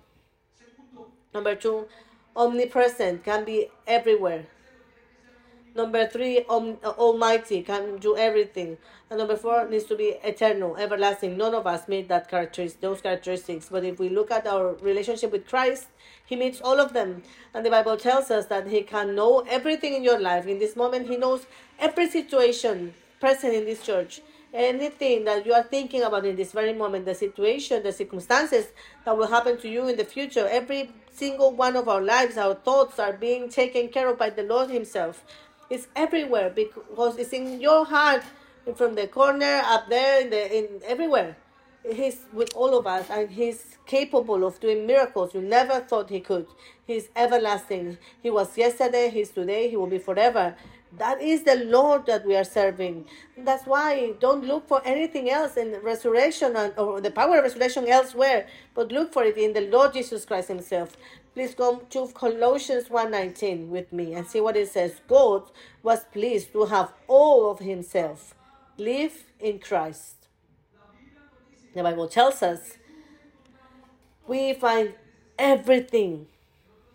Number two, omnipresent, can be everywhere. Number three, um, Almighty can do everything. And number four needs to be eternal, everlasting. None of us meet that characteristic, those characteristics. But if we look at our relationship with Christ, He meets all of them. And the Bible tells us that He can know everything in your life. In this moment, He knows every situation present in this church, anything that you are thinking about in this very moment, the situation, the circumstances that will happen to you in the future, every single one of our lives, our thoughts are being taken care of by the Lord Himself. It's everywhere because it's in your heart, from the corner up there, in the in everywhere. He's with all of us and he's capable of doing miracles you never thought he could. He's everlasting. He was yesterday, he's today, he will be forever. That is the Lord that we are serving. That's why don't look for anything else in resurrection or the power of resurrection elsewhere, but look for it in the Lord Jesus Christ Himself. Please go to Colossians 1:19 with me and see what it says. God was pleased to have all of Himself live in Christ. The Bible tells us we find everything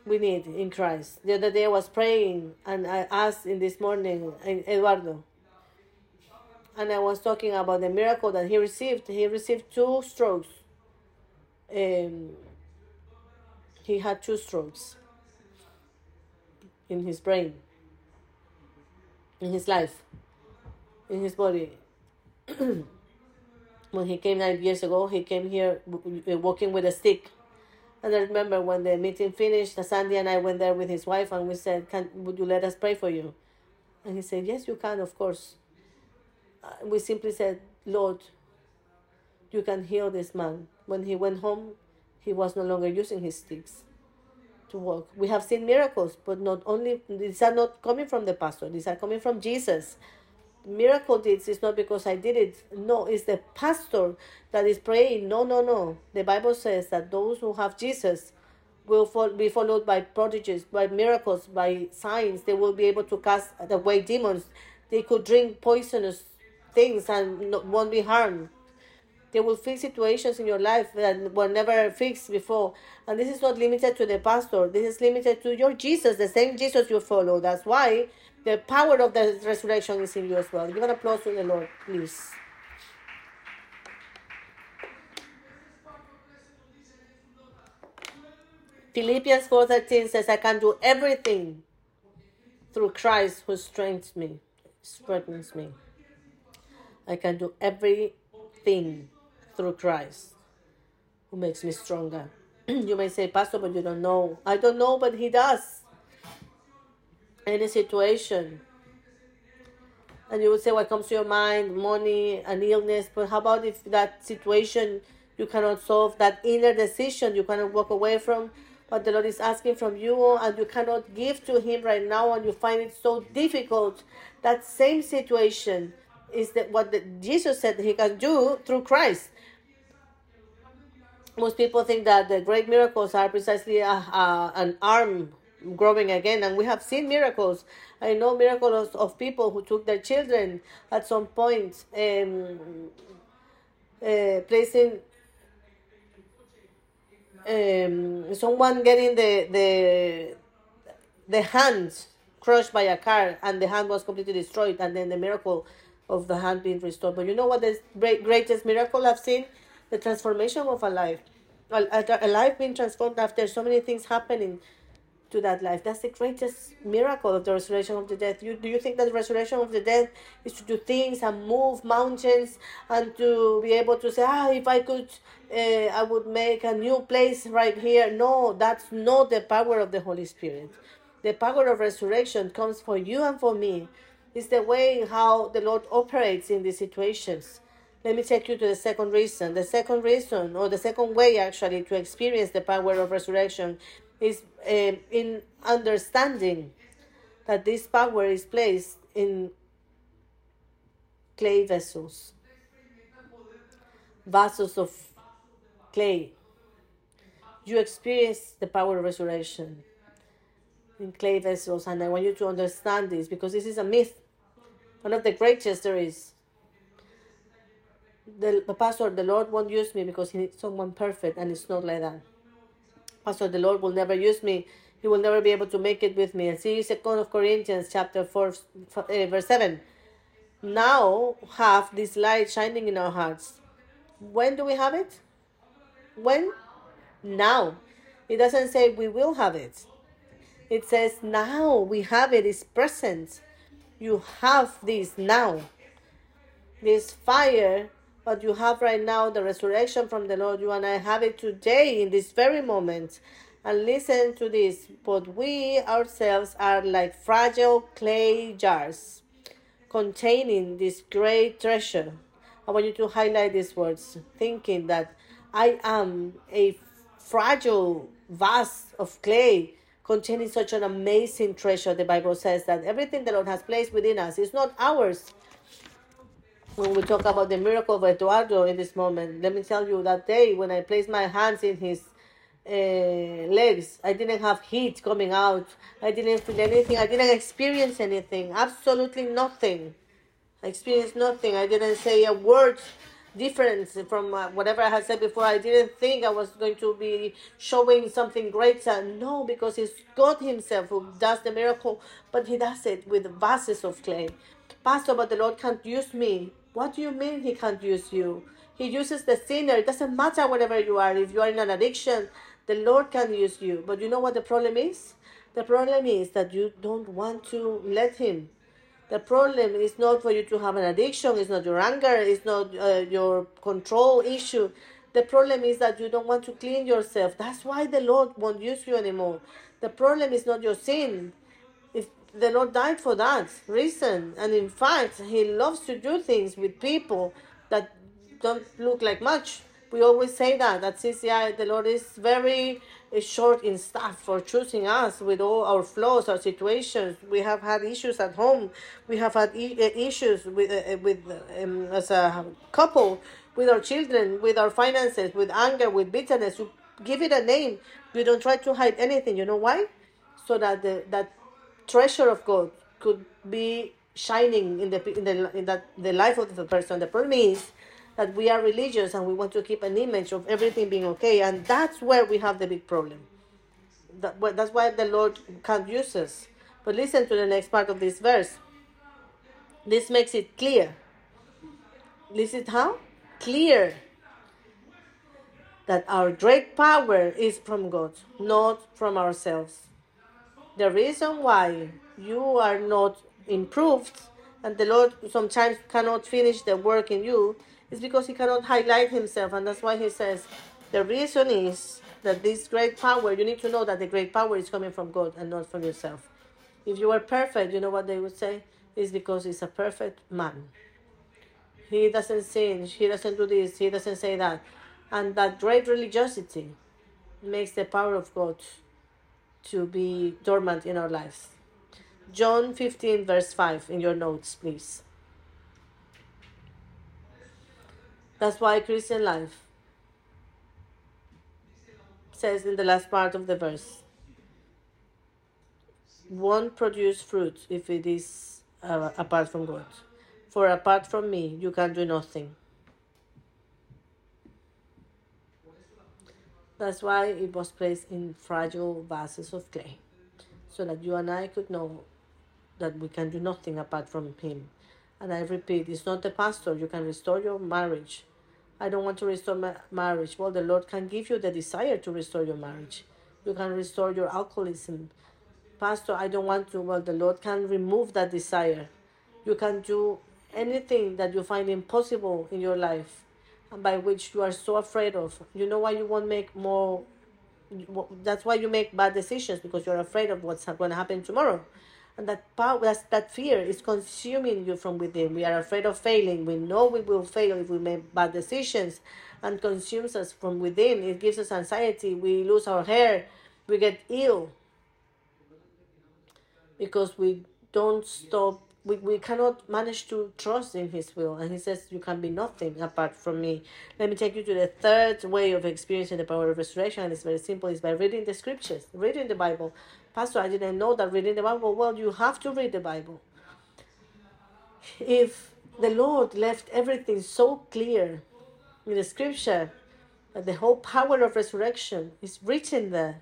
we need in Christ. The other day I was praying and I asked in this morning Eduardo, and I was talking about the miracle that he received. He received two strokes. Um, he had two strokes in his brain, in his life, in his body. when he came nine years ago, he came here walking with a stick and I remember when the meeting finished, Sandy and I went there with his wife and we said, Can, Would you let us pray for you? And he said, Yes, you can, of course. Uh, we simply said, Lord, you can heal this man. When he went home, he was no longer using his sticks to walk. We have seen miracles, but not only, these are not coming from the pastor, these are coming from Jesus miracle deeds is not because I did it. No, it's the pastor that is praying. No, no, no. The Bible says that those who have Jesus will be followed by prodigies, by miracles, by signs. They will be able to cast away demons. They could drink poisonous things and won't be harmed. They will fix situations in your life that were never fixed before. And this is not limited to the pastor. This is limited to your Jesus, the same Jesus you follow. That's why the power of the resurrection is in you as well. Give an applause to the Lord, please. Philippians 4:13 says, I can do everything through Christ who strengthens me, strengthens me. I can do everything through Christ who makes me stronger. you may say, Pastor, but you don't know. I don't know, but he does any situation. And you would say what comes to your mind, money, an illness, but how about if that situation you cannot solve, that inner decision you cannot walk away from, what the Lord is asking from you, and you cannot give to Him right now, and you find it so difficult. That same situation is that what the, Jesus said He can do through Christ. Most people think that the great miracles are precisely a, a, an arm growing again and we have seen miracles. I know miracles of people who took their children at some point um, uh, placing um, someone getting the the the hand crushed by a car and the hand was completely destroyed and then the miracle of the hand being restored. But you know what the greatest miracle i've seen the transformation of a life a, life being transformed after so many things happening to that life. That's the greatest miracle of the resurrection of the dead. You, do you think that the resurrection of the dead is to do things and move mountains and to be able to say, ah, if I could, uh, I would make a new place right here? No, that's not the power of the Holy Spirit. The power of resurrection comes for you and for me. It's the way how the Lord operates in these situations. Let me take you to the second reason. The second reason, or the second way actually, to experience the power of resurrection is uh, in understanding that this power is placed in clay vessels, vessels of clay. You experience the power of resurrection in clay vessels, and I want you to understand this because this is a myth, one of the greatest there is. The, the pastor, the Lord won't use me because he needs someone perfect, and it's not like that. Pastor, the Lord will never use me. He will never be able to make it with me. And see Second of Corinthians chapter 4, uh, verse 7. Now have this light shining in our hearts. When do we have it? When? Now. It doesn't say we will have it. It says now we have it. It's present. You have this now. this fire, what you have right now, the resurrection from the Lord, you and I have it today in this very moment. And listen to this, but we ourselves are like fragile clay jars containing this great treasure. I want you to highlight these words, thinking that I am a fragile vase of clay containing such an amazing treasure. The Bible says that everything the Lord has placed within us is not ours. When we talk about the miracle of Eduardo in this moment, let me tell you that day when I placed my hands in his uh, legs, I didn't have heat coming out. I didn't feel anything. I didn't experience anything. Absolutely nothing. I experienced nothing. I didn't say a word different from uh, whatever I had said before. I didn't think I was going to be showing something greater. No, because it's God Himself who does the miracle, but He does it with vases of clay. Pastor, but the Lord can't use me. What do you mean He can't use you? He uses the sinner. It doesn't matter whatever you are. If you are in an addiction, the Lord can use you. But you know what the problem is? The problem is that you don't want to let Him. The problem is not for you to have an addiction, it's not your anger, it's not uh, your control issue. The problem is that you don't want to clean yourself. That's why the Lord won't use you anymore. The problem is not your sin. The Lord died for that reason, and in fact, He loves to do things with people that don't look like much. We always say that at CCI, the Lord is very short in staff for choosing us with all our flaws, our situations. We have had issues at home. We have had e- issues with uh, with um, as a couple, with our children, with our finances, with anger, with bitterness. You give it a name. We don't try to hide anything. You know why? So that the that treasure of God could be shining in the in the in that the life of the person. The problem is that we are religious and we want to keep an image of everything being okay, and that's where we have the big problem. That, that's why the Lord can't use us. But listen to the next part of this verse. This makes it clear. Listen how? Clear that our great power is from God, not from ourselves. The reason why you are not improved and the Lord sometimes cannot finish the work in you is because he cannot highlight himself. And that's why he says, the reason is that this great power, you need to know that the great power is coming from God and not from yourself. If you are perfect, you know what they would say? Is because he's a perfect man. He doesn't sin, he doesn't do this, he doesn't say that. And that great religiosity makes the power of God to be dormant in our lives. John 15, verse 5, in your notes, please. That's why Christian life says in the last part of the verse won't produce fruit if it is uh, apart from God. For apart from me, you can do nothing. That's why it was placed in fragile vases of clay, so that you and I could know that we can do nothing apart from Him. And I repeat, it's not the pastor. You can restore your marriage. I don't want to restore my marriage. Well, the Lord can give you the desire to restore your marriage. You can restore your alcoholism. Pastor, I don't want to. Well, the Lord can remove that desire. You can do anything that you find impossible in your life by which you are so afraid of. You know why you won't make more. That's why you make bad decisions because you're afraid of what's going to happen tomorrow. And that power that, that fear is consuming you from within. We are afraid of failing. We know we will fail if we make bad decisions and consumes us from within. It gives us anxiety. We lose our hair. We get ill. Because we don't stop we, we cannot manage to trust in his will and he says you can be nothing apart from me let me take you to the third way of experiencing the power of resurrection and it's very simple it's by reading the scriptures reading the bible Pastor, I didn't know that reading the Bible. Well, you have to read the Bible. If the Lord left everything so clear in the scripture, that the whole power of resurrection is written there.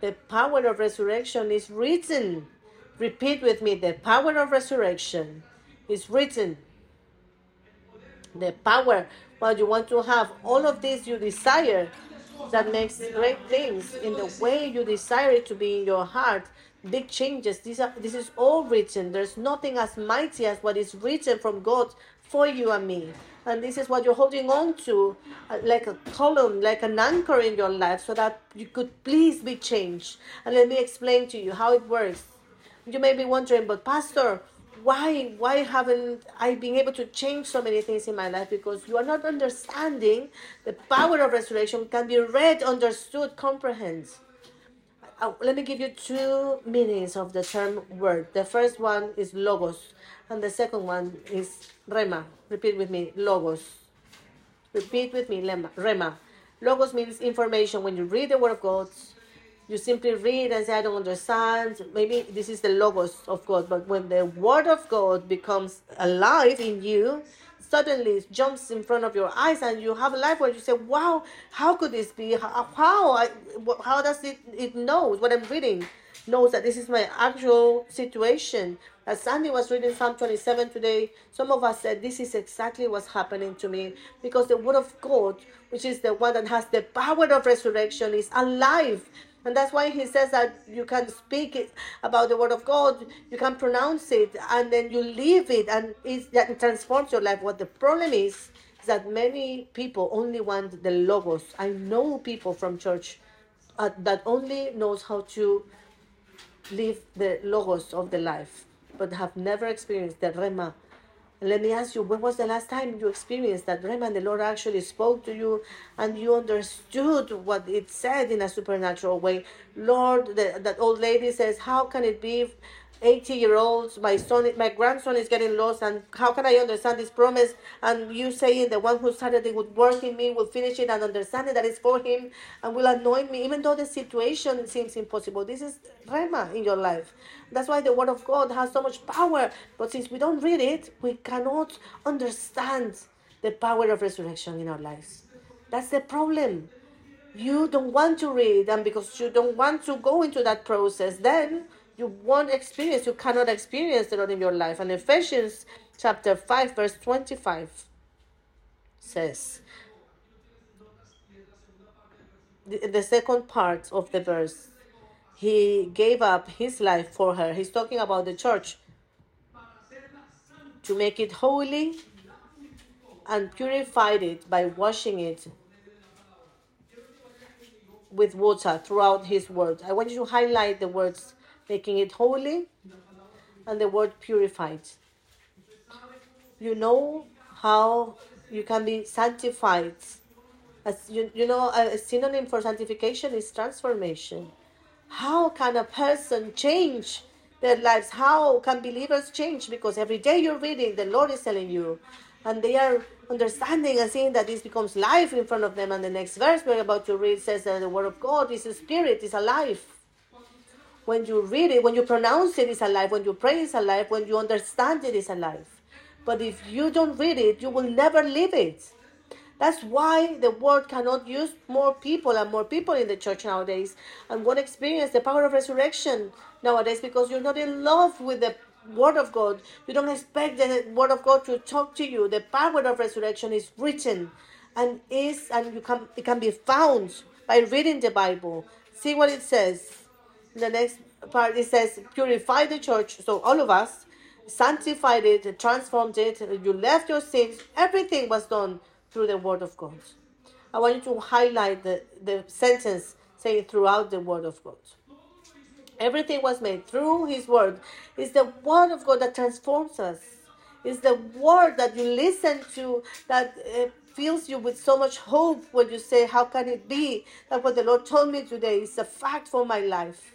The power of resurrection is written. Repeat with me the power of resurrection is written. The power, well, you want to have all of this you desire that makes great things in the way you desire it to be in your heart big changes these are this is all written there's nothing as mighty as what is written from god for you and me. And this is what you're holding on to, uh, like a column, like an anchor in your life, so that you could please be changed. And let me explain to you how it works. You may be wondering, but Pastor, why why haven't I been able to change so many things in my life? Because you are not understanding the power of resurrection can be read, understood, comprehended. Uh, let me give you two meanings of the term word. The first one is logos, and the second one is rhema. Repeat with me, logos. Repeat with me, rhema. Logos means information. When you read the word of God, you simply read and say, I don't understand. Maybe this is the logos of God, but when the word of God becomes alive in you, suddenly it jumps in front of your eyes and you have a life where you say, wow, how could this be? How, uh, how, I, how does it, it know what I'm reading? Knows that this is my actual situation. As Sandy was reading Psalm 27 today, some of us said, This is exactly what's happening to me because the Word of God, which is the one that has the power of resurrection, is alive and that's why he says that you can speak about the word of God, you can pronounce it, and then you live it, and it, transforms your life. What the problem is, is that many people only want the logos. I know people from church uh, that only knows how to live the logos of the life, but have never experienced the rhema let me ask you, when was the last time you experienced that Rhema the Lord actually spoke to you and you understood what it said in a supernatural way? Lord, the, that old lady says, How can it be 80 year olds, my son, my grandson is getting lost, and how can I understand this promise? And you saying the one who started it would work in me, will finish it, and understanding that it's for him, and will anoint me, even though the situation seems impossible. This is Rhema in your life. That's why the Word of God has so much power. But since we don't read it, we cannot understand the power of resurrection in our lives. That's the problem. You don't want to read, and because you don't want to go into that process, then you won't experience, you cannot experience the Lord in your life. And Ephesians chapter 5, verse 25 says, the, the second part of the verse, he gave up his life for her. He's talking about the church to make it holy and purified it by washing it with water throughout his word. I want you to highlight the words making it holy, and the word purified. You know how you can be sanctified. As you, you know, a synonym for sanctification is transformation. How can a person change their lives? How can believers change? Because every day you're reading, the Lord is telling you, and they are understanding and seeing that this becomes life in front of them. And the next verse we're about to read says that the Word of God is a spirit, is alive when you read it, when you pronounce it, it's alive. When you pray, it's alive. When you understand it, it's alive. But if you don't read it, you will never live it. That's why the world cannot use more people and more people in the church nowadays and won't experience the power of resurrection nowadays because you're not in love with the word of God. You don't expect the word of God to talk to you. The power of resurrection is written and is and you can it can be found by reading the Bible. See what it says the next part it says purify the church. So all of us sanctified it transformed it. You left your sins. Everything was done through the word of god. I want you to highlight the, the sentence saying throughout the word of god. Everything was made through his word. It's the word of god that transforms us. It's the word that you listen to that uh, fills you with so much hope when you say how can it be that what the lord told me today is a fact for my life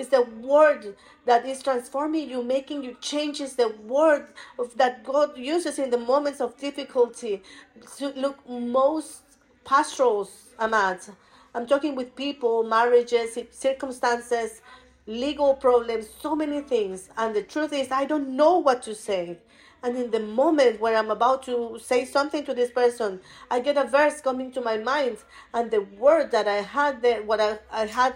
it's the word that is transforming you, making you change. It's the word of, that God uses in the moments of difficulty. So look, most pastorals, at. I'm talking with people, marriages, circumstances, legal problems, so many things. And the truth is, I don't know what to say. And in the moment where I'm about to say something to this person, I get a verse coming to my mind, and the word that I had there, what I, I had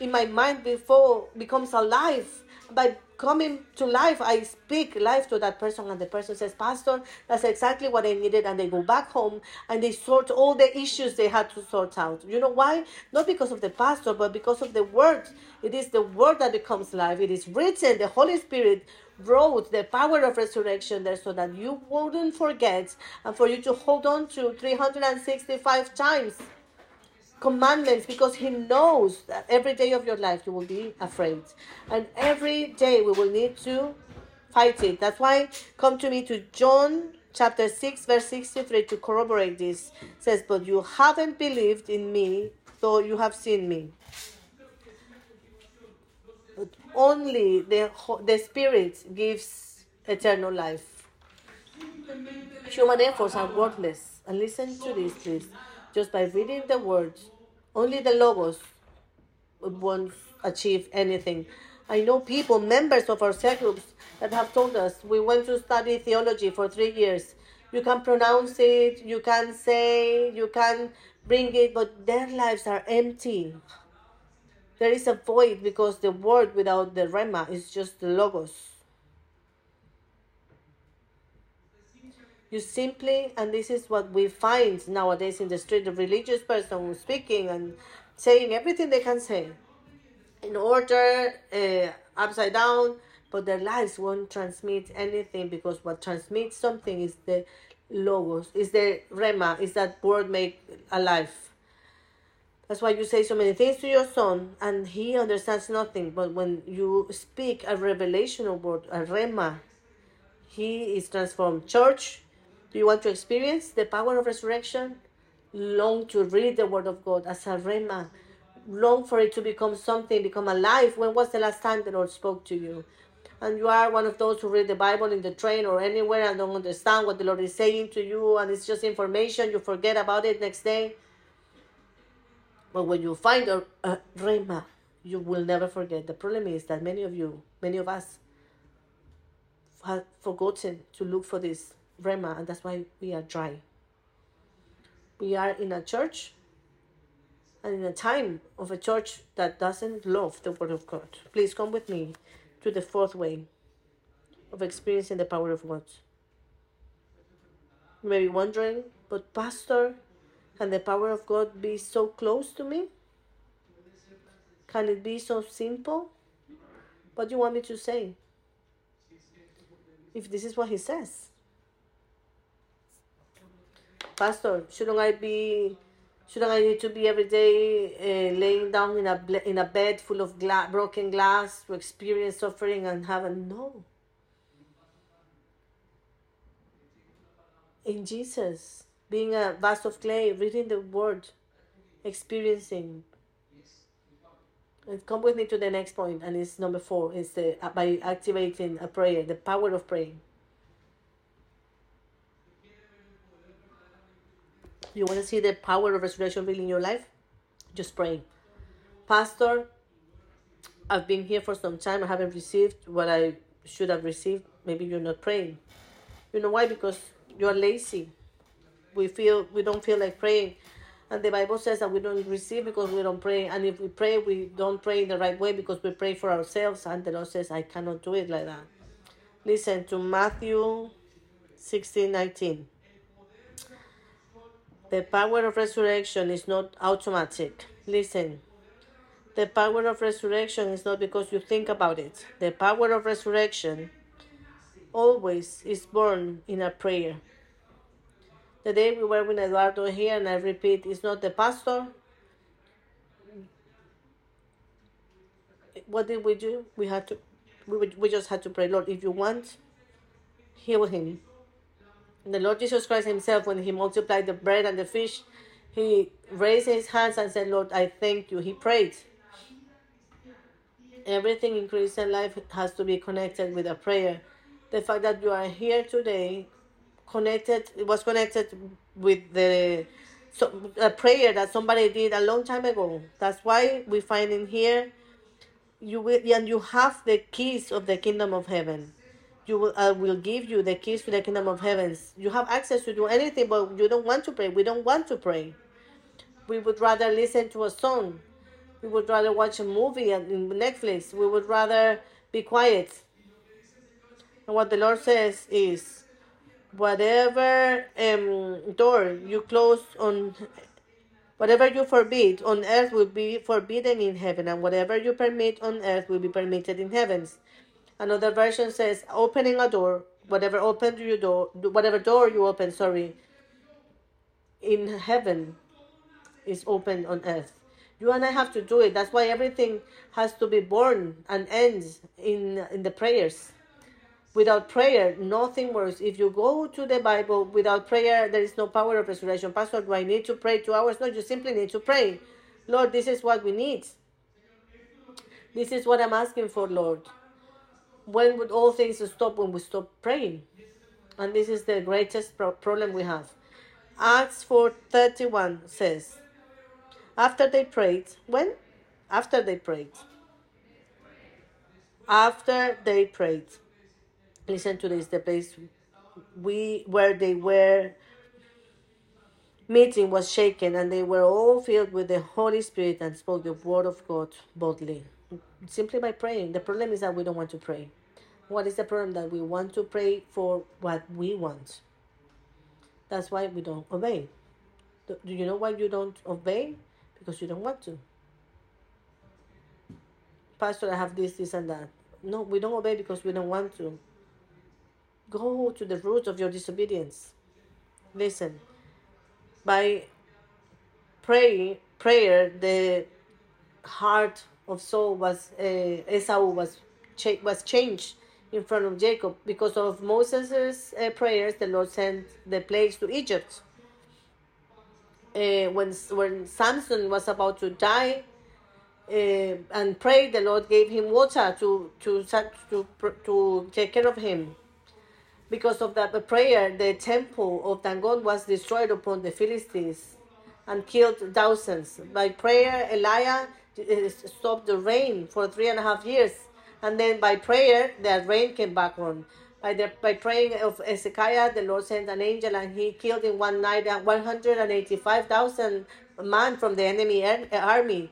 in my mind before becomes alive by coming to life i speak life to that person and the person says pastor that's exactly what i needed and they go back home and they sort all the issues they had to sort out. You know why? Not because of the pastor but because of the word. It is the word that becomes life. It is written. The holy spirit wrote the power of resurrection there so that you wouldn't forget and for you to hold on to 365 times commandments because he knows that every day of your life you will be afraid. And every day we will need to fight it. That's why come to me to john chapter 6 verse 63 to corroborate this. It says but you haven't believed in me though you have seen me. But only the the spirit gives eternal life. Human efforts are worthless. And listen to this please just by reading the words. Only the logos won't achieve anything. I know people, members of our cell groups, that have told us we went to study theology for three years. You can pronounce it, you can say, you can bring it, but their lives are empty. There is a void because the word without the rhema is just the logos. You simply, and this is what we find nowadays in the street, the religious person speaking and saying everything they can say in order, uh, upside down, but their lives won't transmit anything because what transmits something is the logos, is the rhema, is that word made a alive. That's why you say so many things to your son and he understands nothing. But when you speak a revelational word, a rhema, he is transformed. Church, do you want to experience the power of resurrection? Long to read the Word of God as a rhema. Long for it to become something, become alive. When was the last time the Lord spoke to you? And you are one of those who read the Bible in the train or anywhere and don't understand what the Lord is saying to you, and it's just information, you forget about it next day. But when you find a, a rhema, you will never forget. The problem is that many of you, many of us, have forgotten to look for this rhema, and that's why we are dry. We are in a church and in a time of a church that doesn't love the Word of God. Please come with me to the fourth way of experiencing the power of God. You may be wondering, but Pastor, can the power of God be so close to me? Can it be so simple? What do you want me to say? If this is what he says. Pastor, shouldn't I be, shouldn't I need to be every day uh, laying down in a in a bed full of gla- broken glass to experience suffering and heaven? No. In Jesus, being a vase of clay, reading the Word, experiencing. And come with me to the next point, and it's number four. Is the by activating a prayer, the power of praying. You want to see the power of resurrection really in your life? Just pray. Pastor, I've been here for some time. I haven't received what I should have received. Maybe you're not praying. You know why? Because you're lazy. We feel we don't feel like praying. And the Bible says that we don't receive because we don't pray. And if we pray, we don't pray in the right way because we pray for ourselves. And the Lord says, I cannot do it like that. Listen to Matthew 16 19. The power of resurrection is not automatic. Listen. The power of resurrection is not because you think about it. The power of resurrection always is born in a prayer. The day we were with Eduardo here, and I repeat, it's not the pastor. What did we do? We had to, we, we just had to pray, Lord, if you want, heal him the Lord Jesus Christ Himself, when He multiplied the bread and the fish, He raised His hands and said, Lord, I thank you. He prayed. Everything in Christian life has to be connected with a prayer. The fact that you are here today, connected, it was connected with the so, a prayer that somebody did a long time ago. That's why we find in here you will and you have the keys of the kingdom of heaven you will, I will give you the keys to the kingdom of heavens. You have access to do anything, but you don't want to pray. We don't want to pray. We would rather listen to a song. We would rather watch a movie on Netflix. We would rather be quiet. And what the Lord says is, whatever um, door you close on, whatever you forbid on earth will be forbidden in heaven, and whatever you permit on earth will be permitted in heavens. Another version says, opening a door, whatever open you door, whatever door you open, sorry, in heaven is open on earth. You and I have to do it. That's why everything has to be born and ends in in the prayers. Without prayer, nothing works. If you go to the Bible without prayer, there is no power of resurrection. Pastor, do I need to pray two hours? No, you simply need to pray. Lord, this is what we need. This is what I'm asking for, Lord. When would all things stop when we stop praying? And this is the greatest pro- problem we have. Acts 4:31 says, after they prayed, when? After they prayed. After they prayed. Listen to this, the place we where they were meeting was shaken and they were all filled with the Holy Spirit and spoke the word of God boldly. Simply by praying. The problem is that we don't want to pray. What is the problem? That we want to pray for what we want. That's why we don't obey. Do you know why you don't obey? Because you don't want to. Pastor, I have this, this, and that. No, we don't obey because we don't want to. Go to the root of your disobedience. Listen, by pray, prayer, the heart of Saul was uh, Esau was cha- was changed in front of Jacob because of Moses' uh, prayers. The Lord sent the plagues to Egypt. Uh, when when Samson was about to die uh, and prayed, the Lord gave him water to to to to take care of him. Because of that prayer, the temple of Dagon was destroyed upon the Philistines and killed thousands. By prayer, Elijah stopped the rain for three and a half years. And then by prayer, the rain came back on. By, the, by praying of Ezekiah, the Lord sent an angel and he killed in one night 185,000 men from the enemy army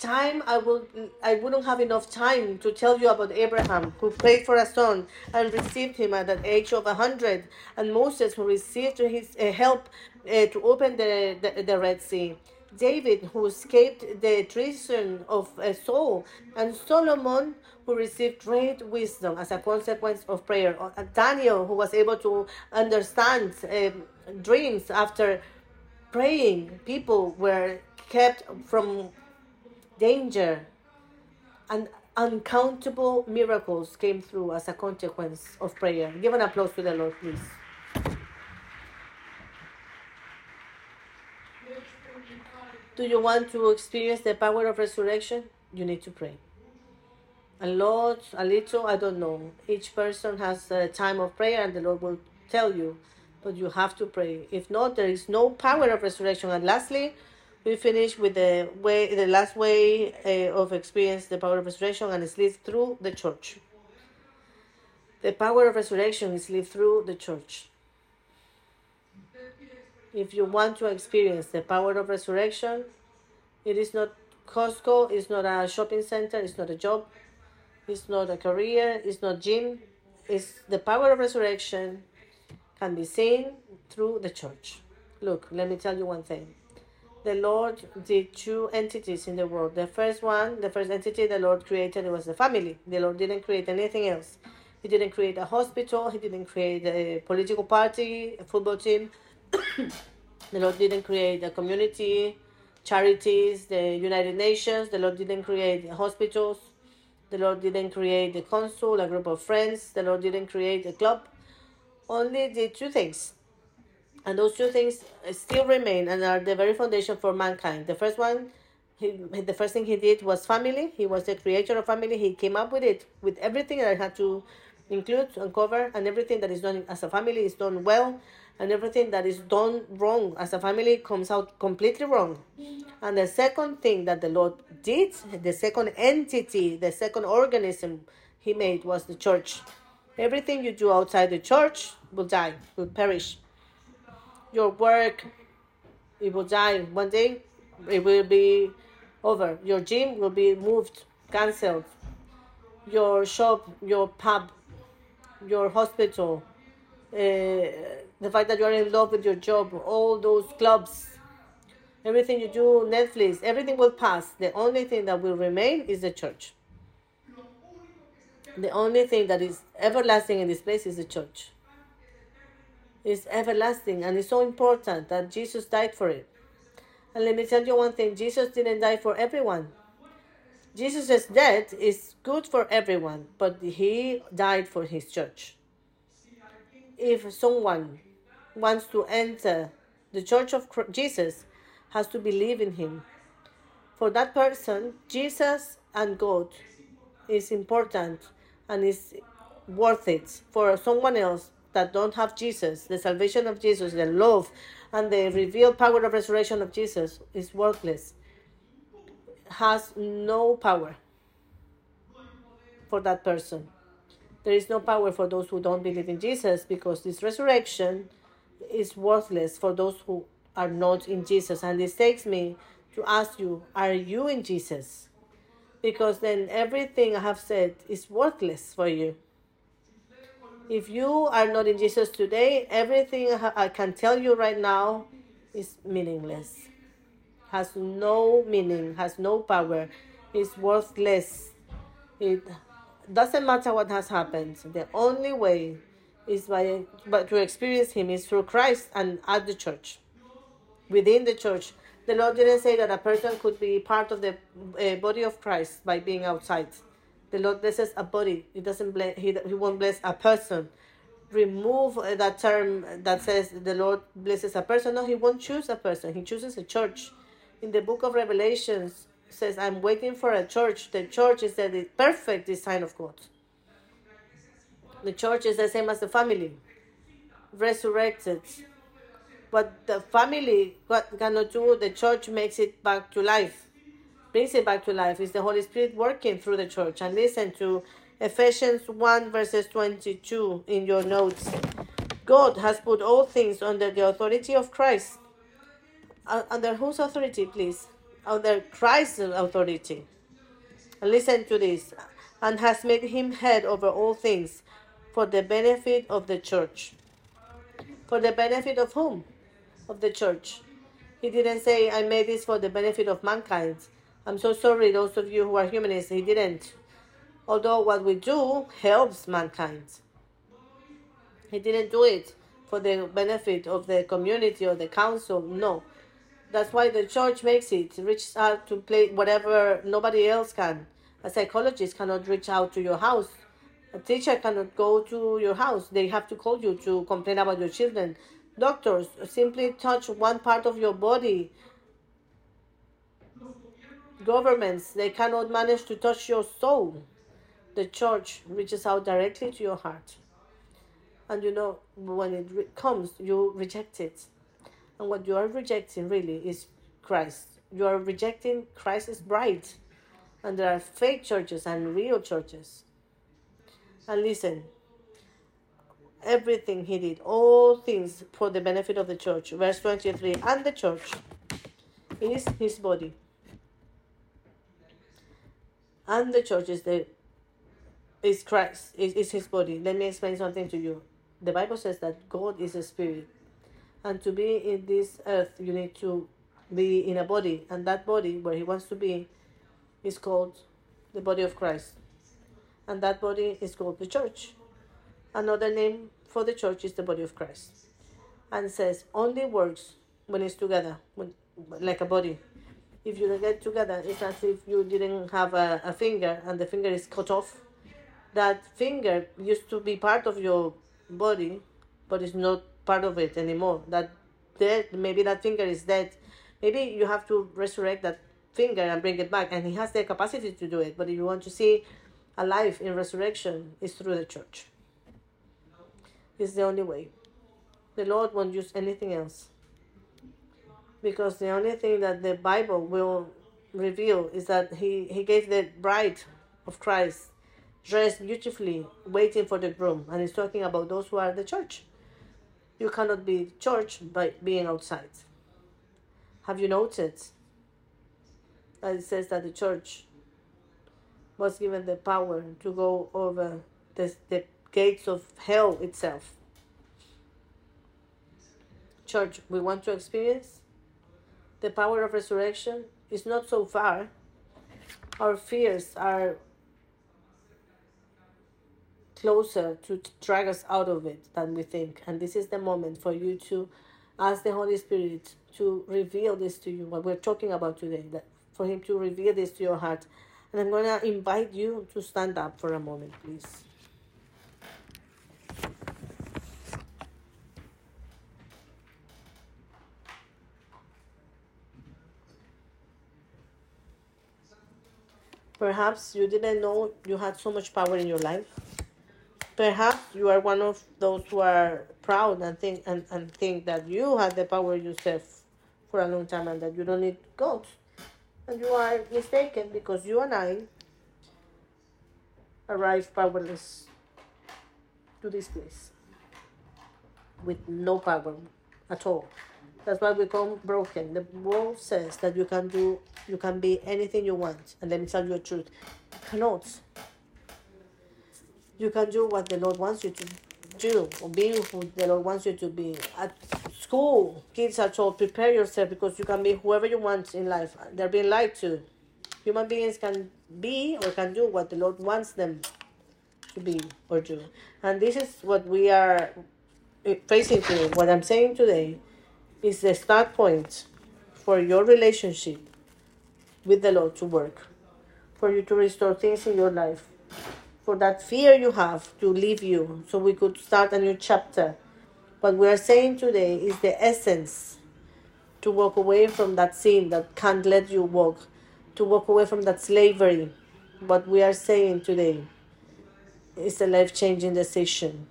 time I will I wouldn't have enough time to tell you about Abraham who prayed for a son and received him at the age of a hundred, and Moses who received his uh, help uh, to open the, the, the Red Sea. David, who escaped the treason of uh, Saul, and Solomon, who received great wisdom as a consequence of prayer. Uh, Daniel, who was able to understand um, dreams after praying. People were kept from danger, and uncountable miracles came through as a consequence of prayer. Give an applause to the Lord, please. Do you want to experience the power of resurrection? You need to pray. A lot, a little, I don't know. Each person has a time of prayer, and the Lord will tell you, but you have to pray. If not, there is no power of resurrection. And lastly, we finish with the way, the last way uh, of experience the power of resurrection, and it's lived through the church. The power of resurrection is lived through the church. If you want to experience the power of resurrection, it is not Costco, it's not a shopping center, it's not a job, it's not a career, it's not gym. It's the power of resurrection can be seen through the church. Look, let me tell you one thing the Lord did two entities in the world. The first one, the first entity the Lord created was the family. The Lord didn't create anything else. He didn't create a hospital. He didn't create a political party, a football team. the Lord didn't create a community, charities, the United Nations. The Lord didn't create hospitals. The Lord didn't create the consul, a group of friends. The Lord didn't create a club. Only did two things and those two things still remain and are the very foundation for mankind. The first one, he, the first thing he did was family. He was the creator of family. He came up with it, with everything that had to include and cover, and everything that is done as a family is done well, and everything that is done wrong as a family comes out completely wrong. And the second thing that the Lord did, the second entity, the second organism he made was the church. Everything you do outside the church will die, will perish your work it will die one day it will be over. Your gym will be moved, cancelled. Your shop, your pub, your hospital, uh, the fact that you are in love with your job, all those clubs, everything you do, Netflix, everything will pass. The only thing that will remain is the church. The only thing that is everlasting in this place is the church. It's everlasting and it's so important that Jesus died for it. And let me tell you one thing Jesus didn't die for everyone. Jesus' death is good for everyone, but he died for his church. If someone wants to enter the church of Jesus, has to believe in him. For that person, Jesus and God is important and is worth it. For someone else that don't have Jesus, the salvation of Jesus, the love and the revealed power of resurrection of Jesus is worthless. Has no power for that person. There is no power for those who don't believe in Jesus because this resurrection is worthless for those who are not in Jesus. And this takes me to ask you, are you in Jesus? Because then everything I have said is worthless for you. If you are not in Jesus today, everything I can tell you right now is meaningless. Has no meaning, has no power, is worthless. It doesn't matter what has happened. The only way is by but to experience him is through Christ and at the church. Within the church. The Lord didn't say that a person could be part of the uh, body of Christ by being outside. The Lord blesses a body. He doesn't bless, he, he won't bless a person. Remove uh, that term that says the Lord blesses a person. No, he won't choose a person. He chooses a church. In the book of Revelations says, I'm waiting for a church. The church is the perfect design of God. The church is the same as the family. Resurrected. What the family cannot do, the church makes it back to life brings it back to life is the Holy Spirit working through the church. And listen to Ephesians 1 verses 22 in your notes. God has put all things under the authority of Christ. Uh, under whose authority, please? Under Christ's authority. Listen to this. And has made him head over all things for the benefit of the church. For the benefit of whom? Of the church. He didn't say, I made this for the benefit of mankind. I'm so sorry, those of you who are humanists, he didn't. Although what we do helps mankind. He didn't do it for the benefit of the community or the council. No. That's why the church makes it, reaches out to play whatever nobody else can. A psychologist cannot reach out to your house. A teacher cannot go to your house. They have to call you to complain about your children. Doctors simply touch one part of your body governments, they cannot manage to touch your soul. The church reaches out directly to your heart. And you know, when it comes, you reject it. And what you are rejecting really is Christ. You are rejecting Christ's bride. And there are fake churches and real churches. And listen, everything he did, all things for the benefit of the church. Verse 23 And the church is his body and the church is the is Christ, is, is his body. Let me explain something to you. The Bible says that God is a spirit. And to be in this earth, you need to be in a body. And that body, where he wants to be, is called the body of Christ. And that body is called the church. Another name for the church is the body of Christ. And says only works when it's together, when, like a body if you don't get together, it's as if you didn't have a, a finger and the finger is cut off. That finger used to be part of your body, but it's not part of it anymore. That dead, maybe that finger is dead. Maybe you have to resurrect that finger and bring it back, and he has the capacity to do it. But if you want to see a life in resurrection, it's through the church. It's the only way. The Lord won't use anything else because the only thing that the Bible will reveal is that he, he gave the bride of Christ dressed beautifully, waiting for the groom. And he's talking about those who are the church. You cannot be church by being outside. Have you noted that it says that the church was given the power to go over the, the gates of hell itself. Church, we want to experience the power of resurrection. It's not so far. Our fears are closer to drag us out of it than we think. And this is the moment for you to ask the Holy Spirit to reveal this to you, what we're talking about today, that for Him to reveal this to your heart. And I'm going to invite you to stand up for a moment, please. Perhaps you didn't know you had so much power in your life. Perhaps you are one of those who are proud and think and, and think that you had the power yourself for a long time and that you don't need God. And you are mistaken because you and I arrived powerless to this place with no power at all. That's why we come broken. The world says that you can do, you can be anything you want. And let me tell you the truth. You cannot. You can do what the Lord wants you to do, or be who the Lord wants you to be. At school, kids are told, prepare yourself because you can be whoever you want in life. They're being lied to. Human beings can be or can do what the Lord wants them to be or do. And this is what we are facing today. What I'm saying today is the start point for your relationship with the Lord to work, for you to restore things in your life, for that fear you have to leave you, so we could start a new chapter. What we are saying today is the essence to walk away from that sin that can't let you walk, to walk away from that slavery. What we are saying today is a life changing decision.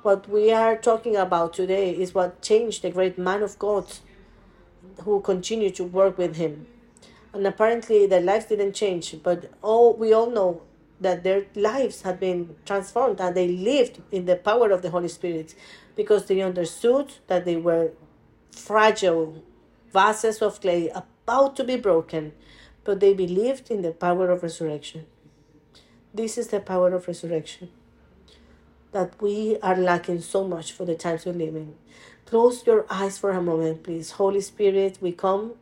What we are talking about today is what changed the great man of God who continued to work with him. And apparently their lives didn't change, but all we all know that their lives had been transformed and they lived in the power of the Holy Spirit because they understood that they were fragile vases of clay about to be broken, but they believed in the power of resurrection. This is the power of resurrection that we are lacking so much for the times we live in. Close your eyes for a moment, please. Holy Spirit, we come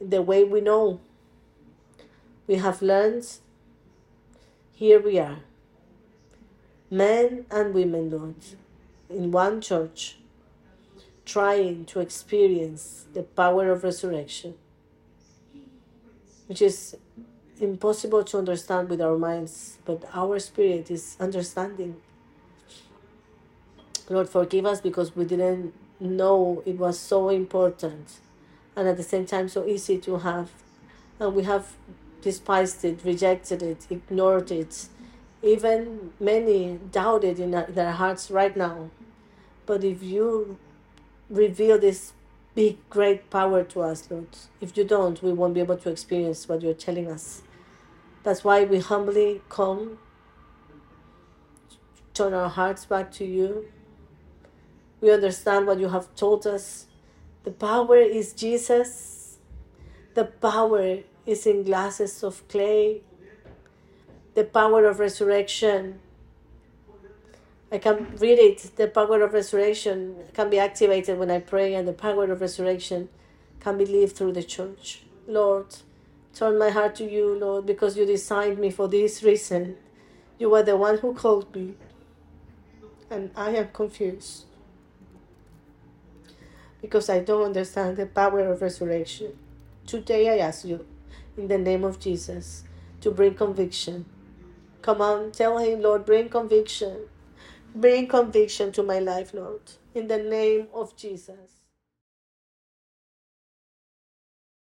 the way we know. We have learned. Here we are. Men and women, Lord, in one church, trying to experience the power of resurrection, which is impossible to understand with our minds, but our spirit is understanding. Lord, forgive us because we didn't know it was so important and at the same time so easy to have. And we have despised it, rejected it, ignored it. Even many doubted in their hearts right now. But if you reveal this big, great power to us, Lord, if you don't, we won't be able to experience what you're telling us. That's why we humbly come, turn our hearts back to you. We understand what you have told us. The power is Jesus. The power is in glasses of clay. The power of resurrection. I can read it. The power of resurrection can be activated when I pray, and the power of resurrection can be lived through the church. Lord, turn my heart to you, Lord, because you designed me for this reason. You were the one who called me, and I am confused because I don't understand the power of resurrection. Today I ask you, in the name of Jesus, to bring conviction. Come on, tell him, Lord, bring conviction. Bring conviction to my life, Lord, in the name of Jesus.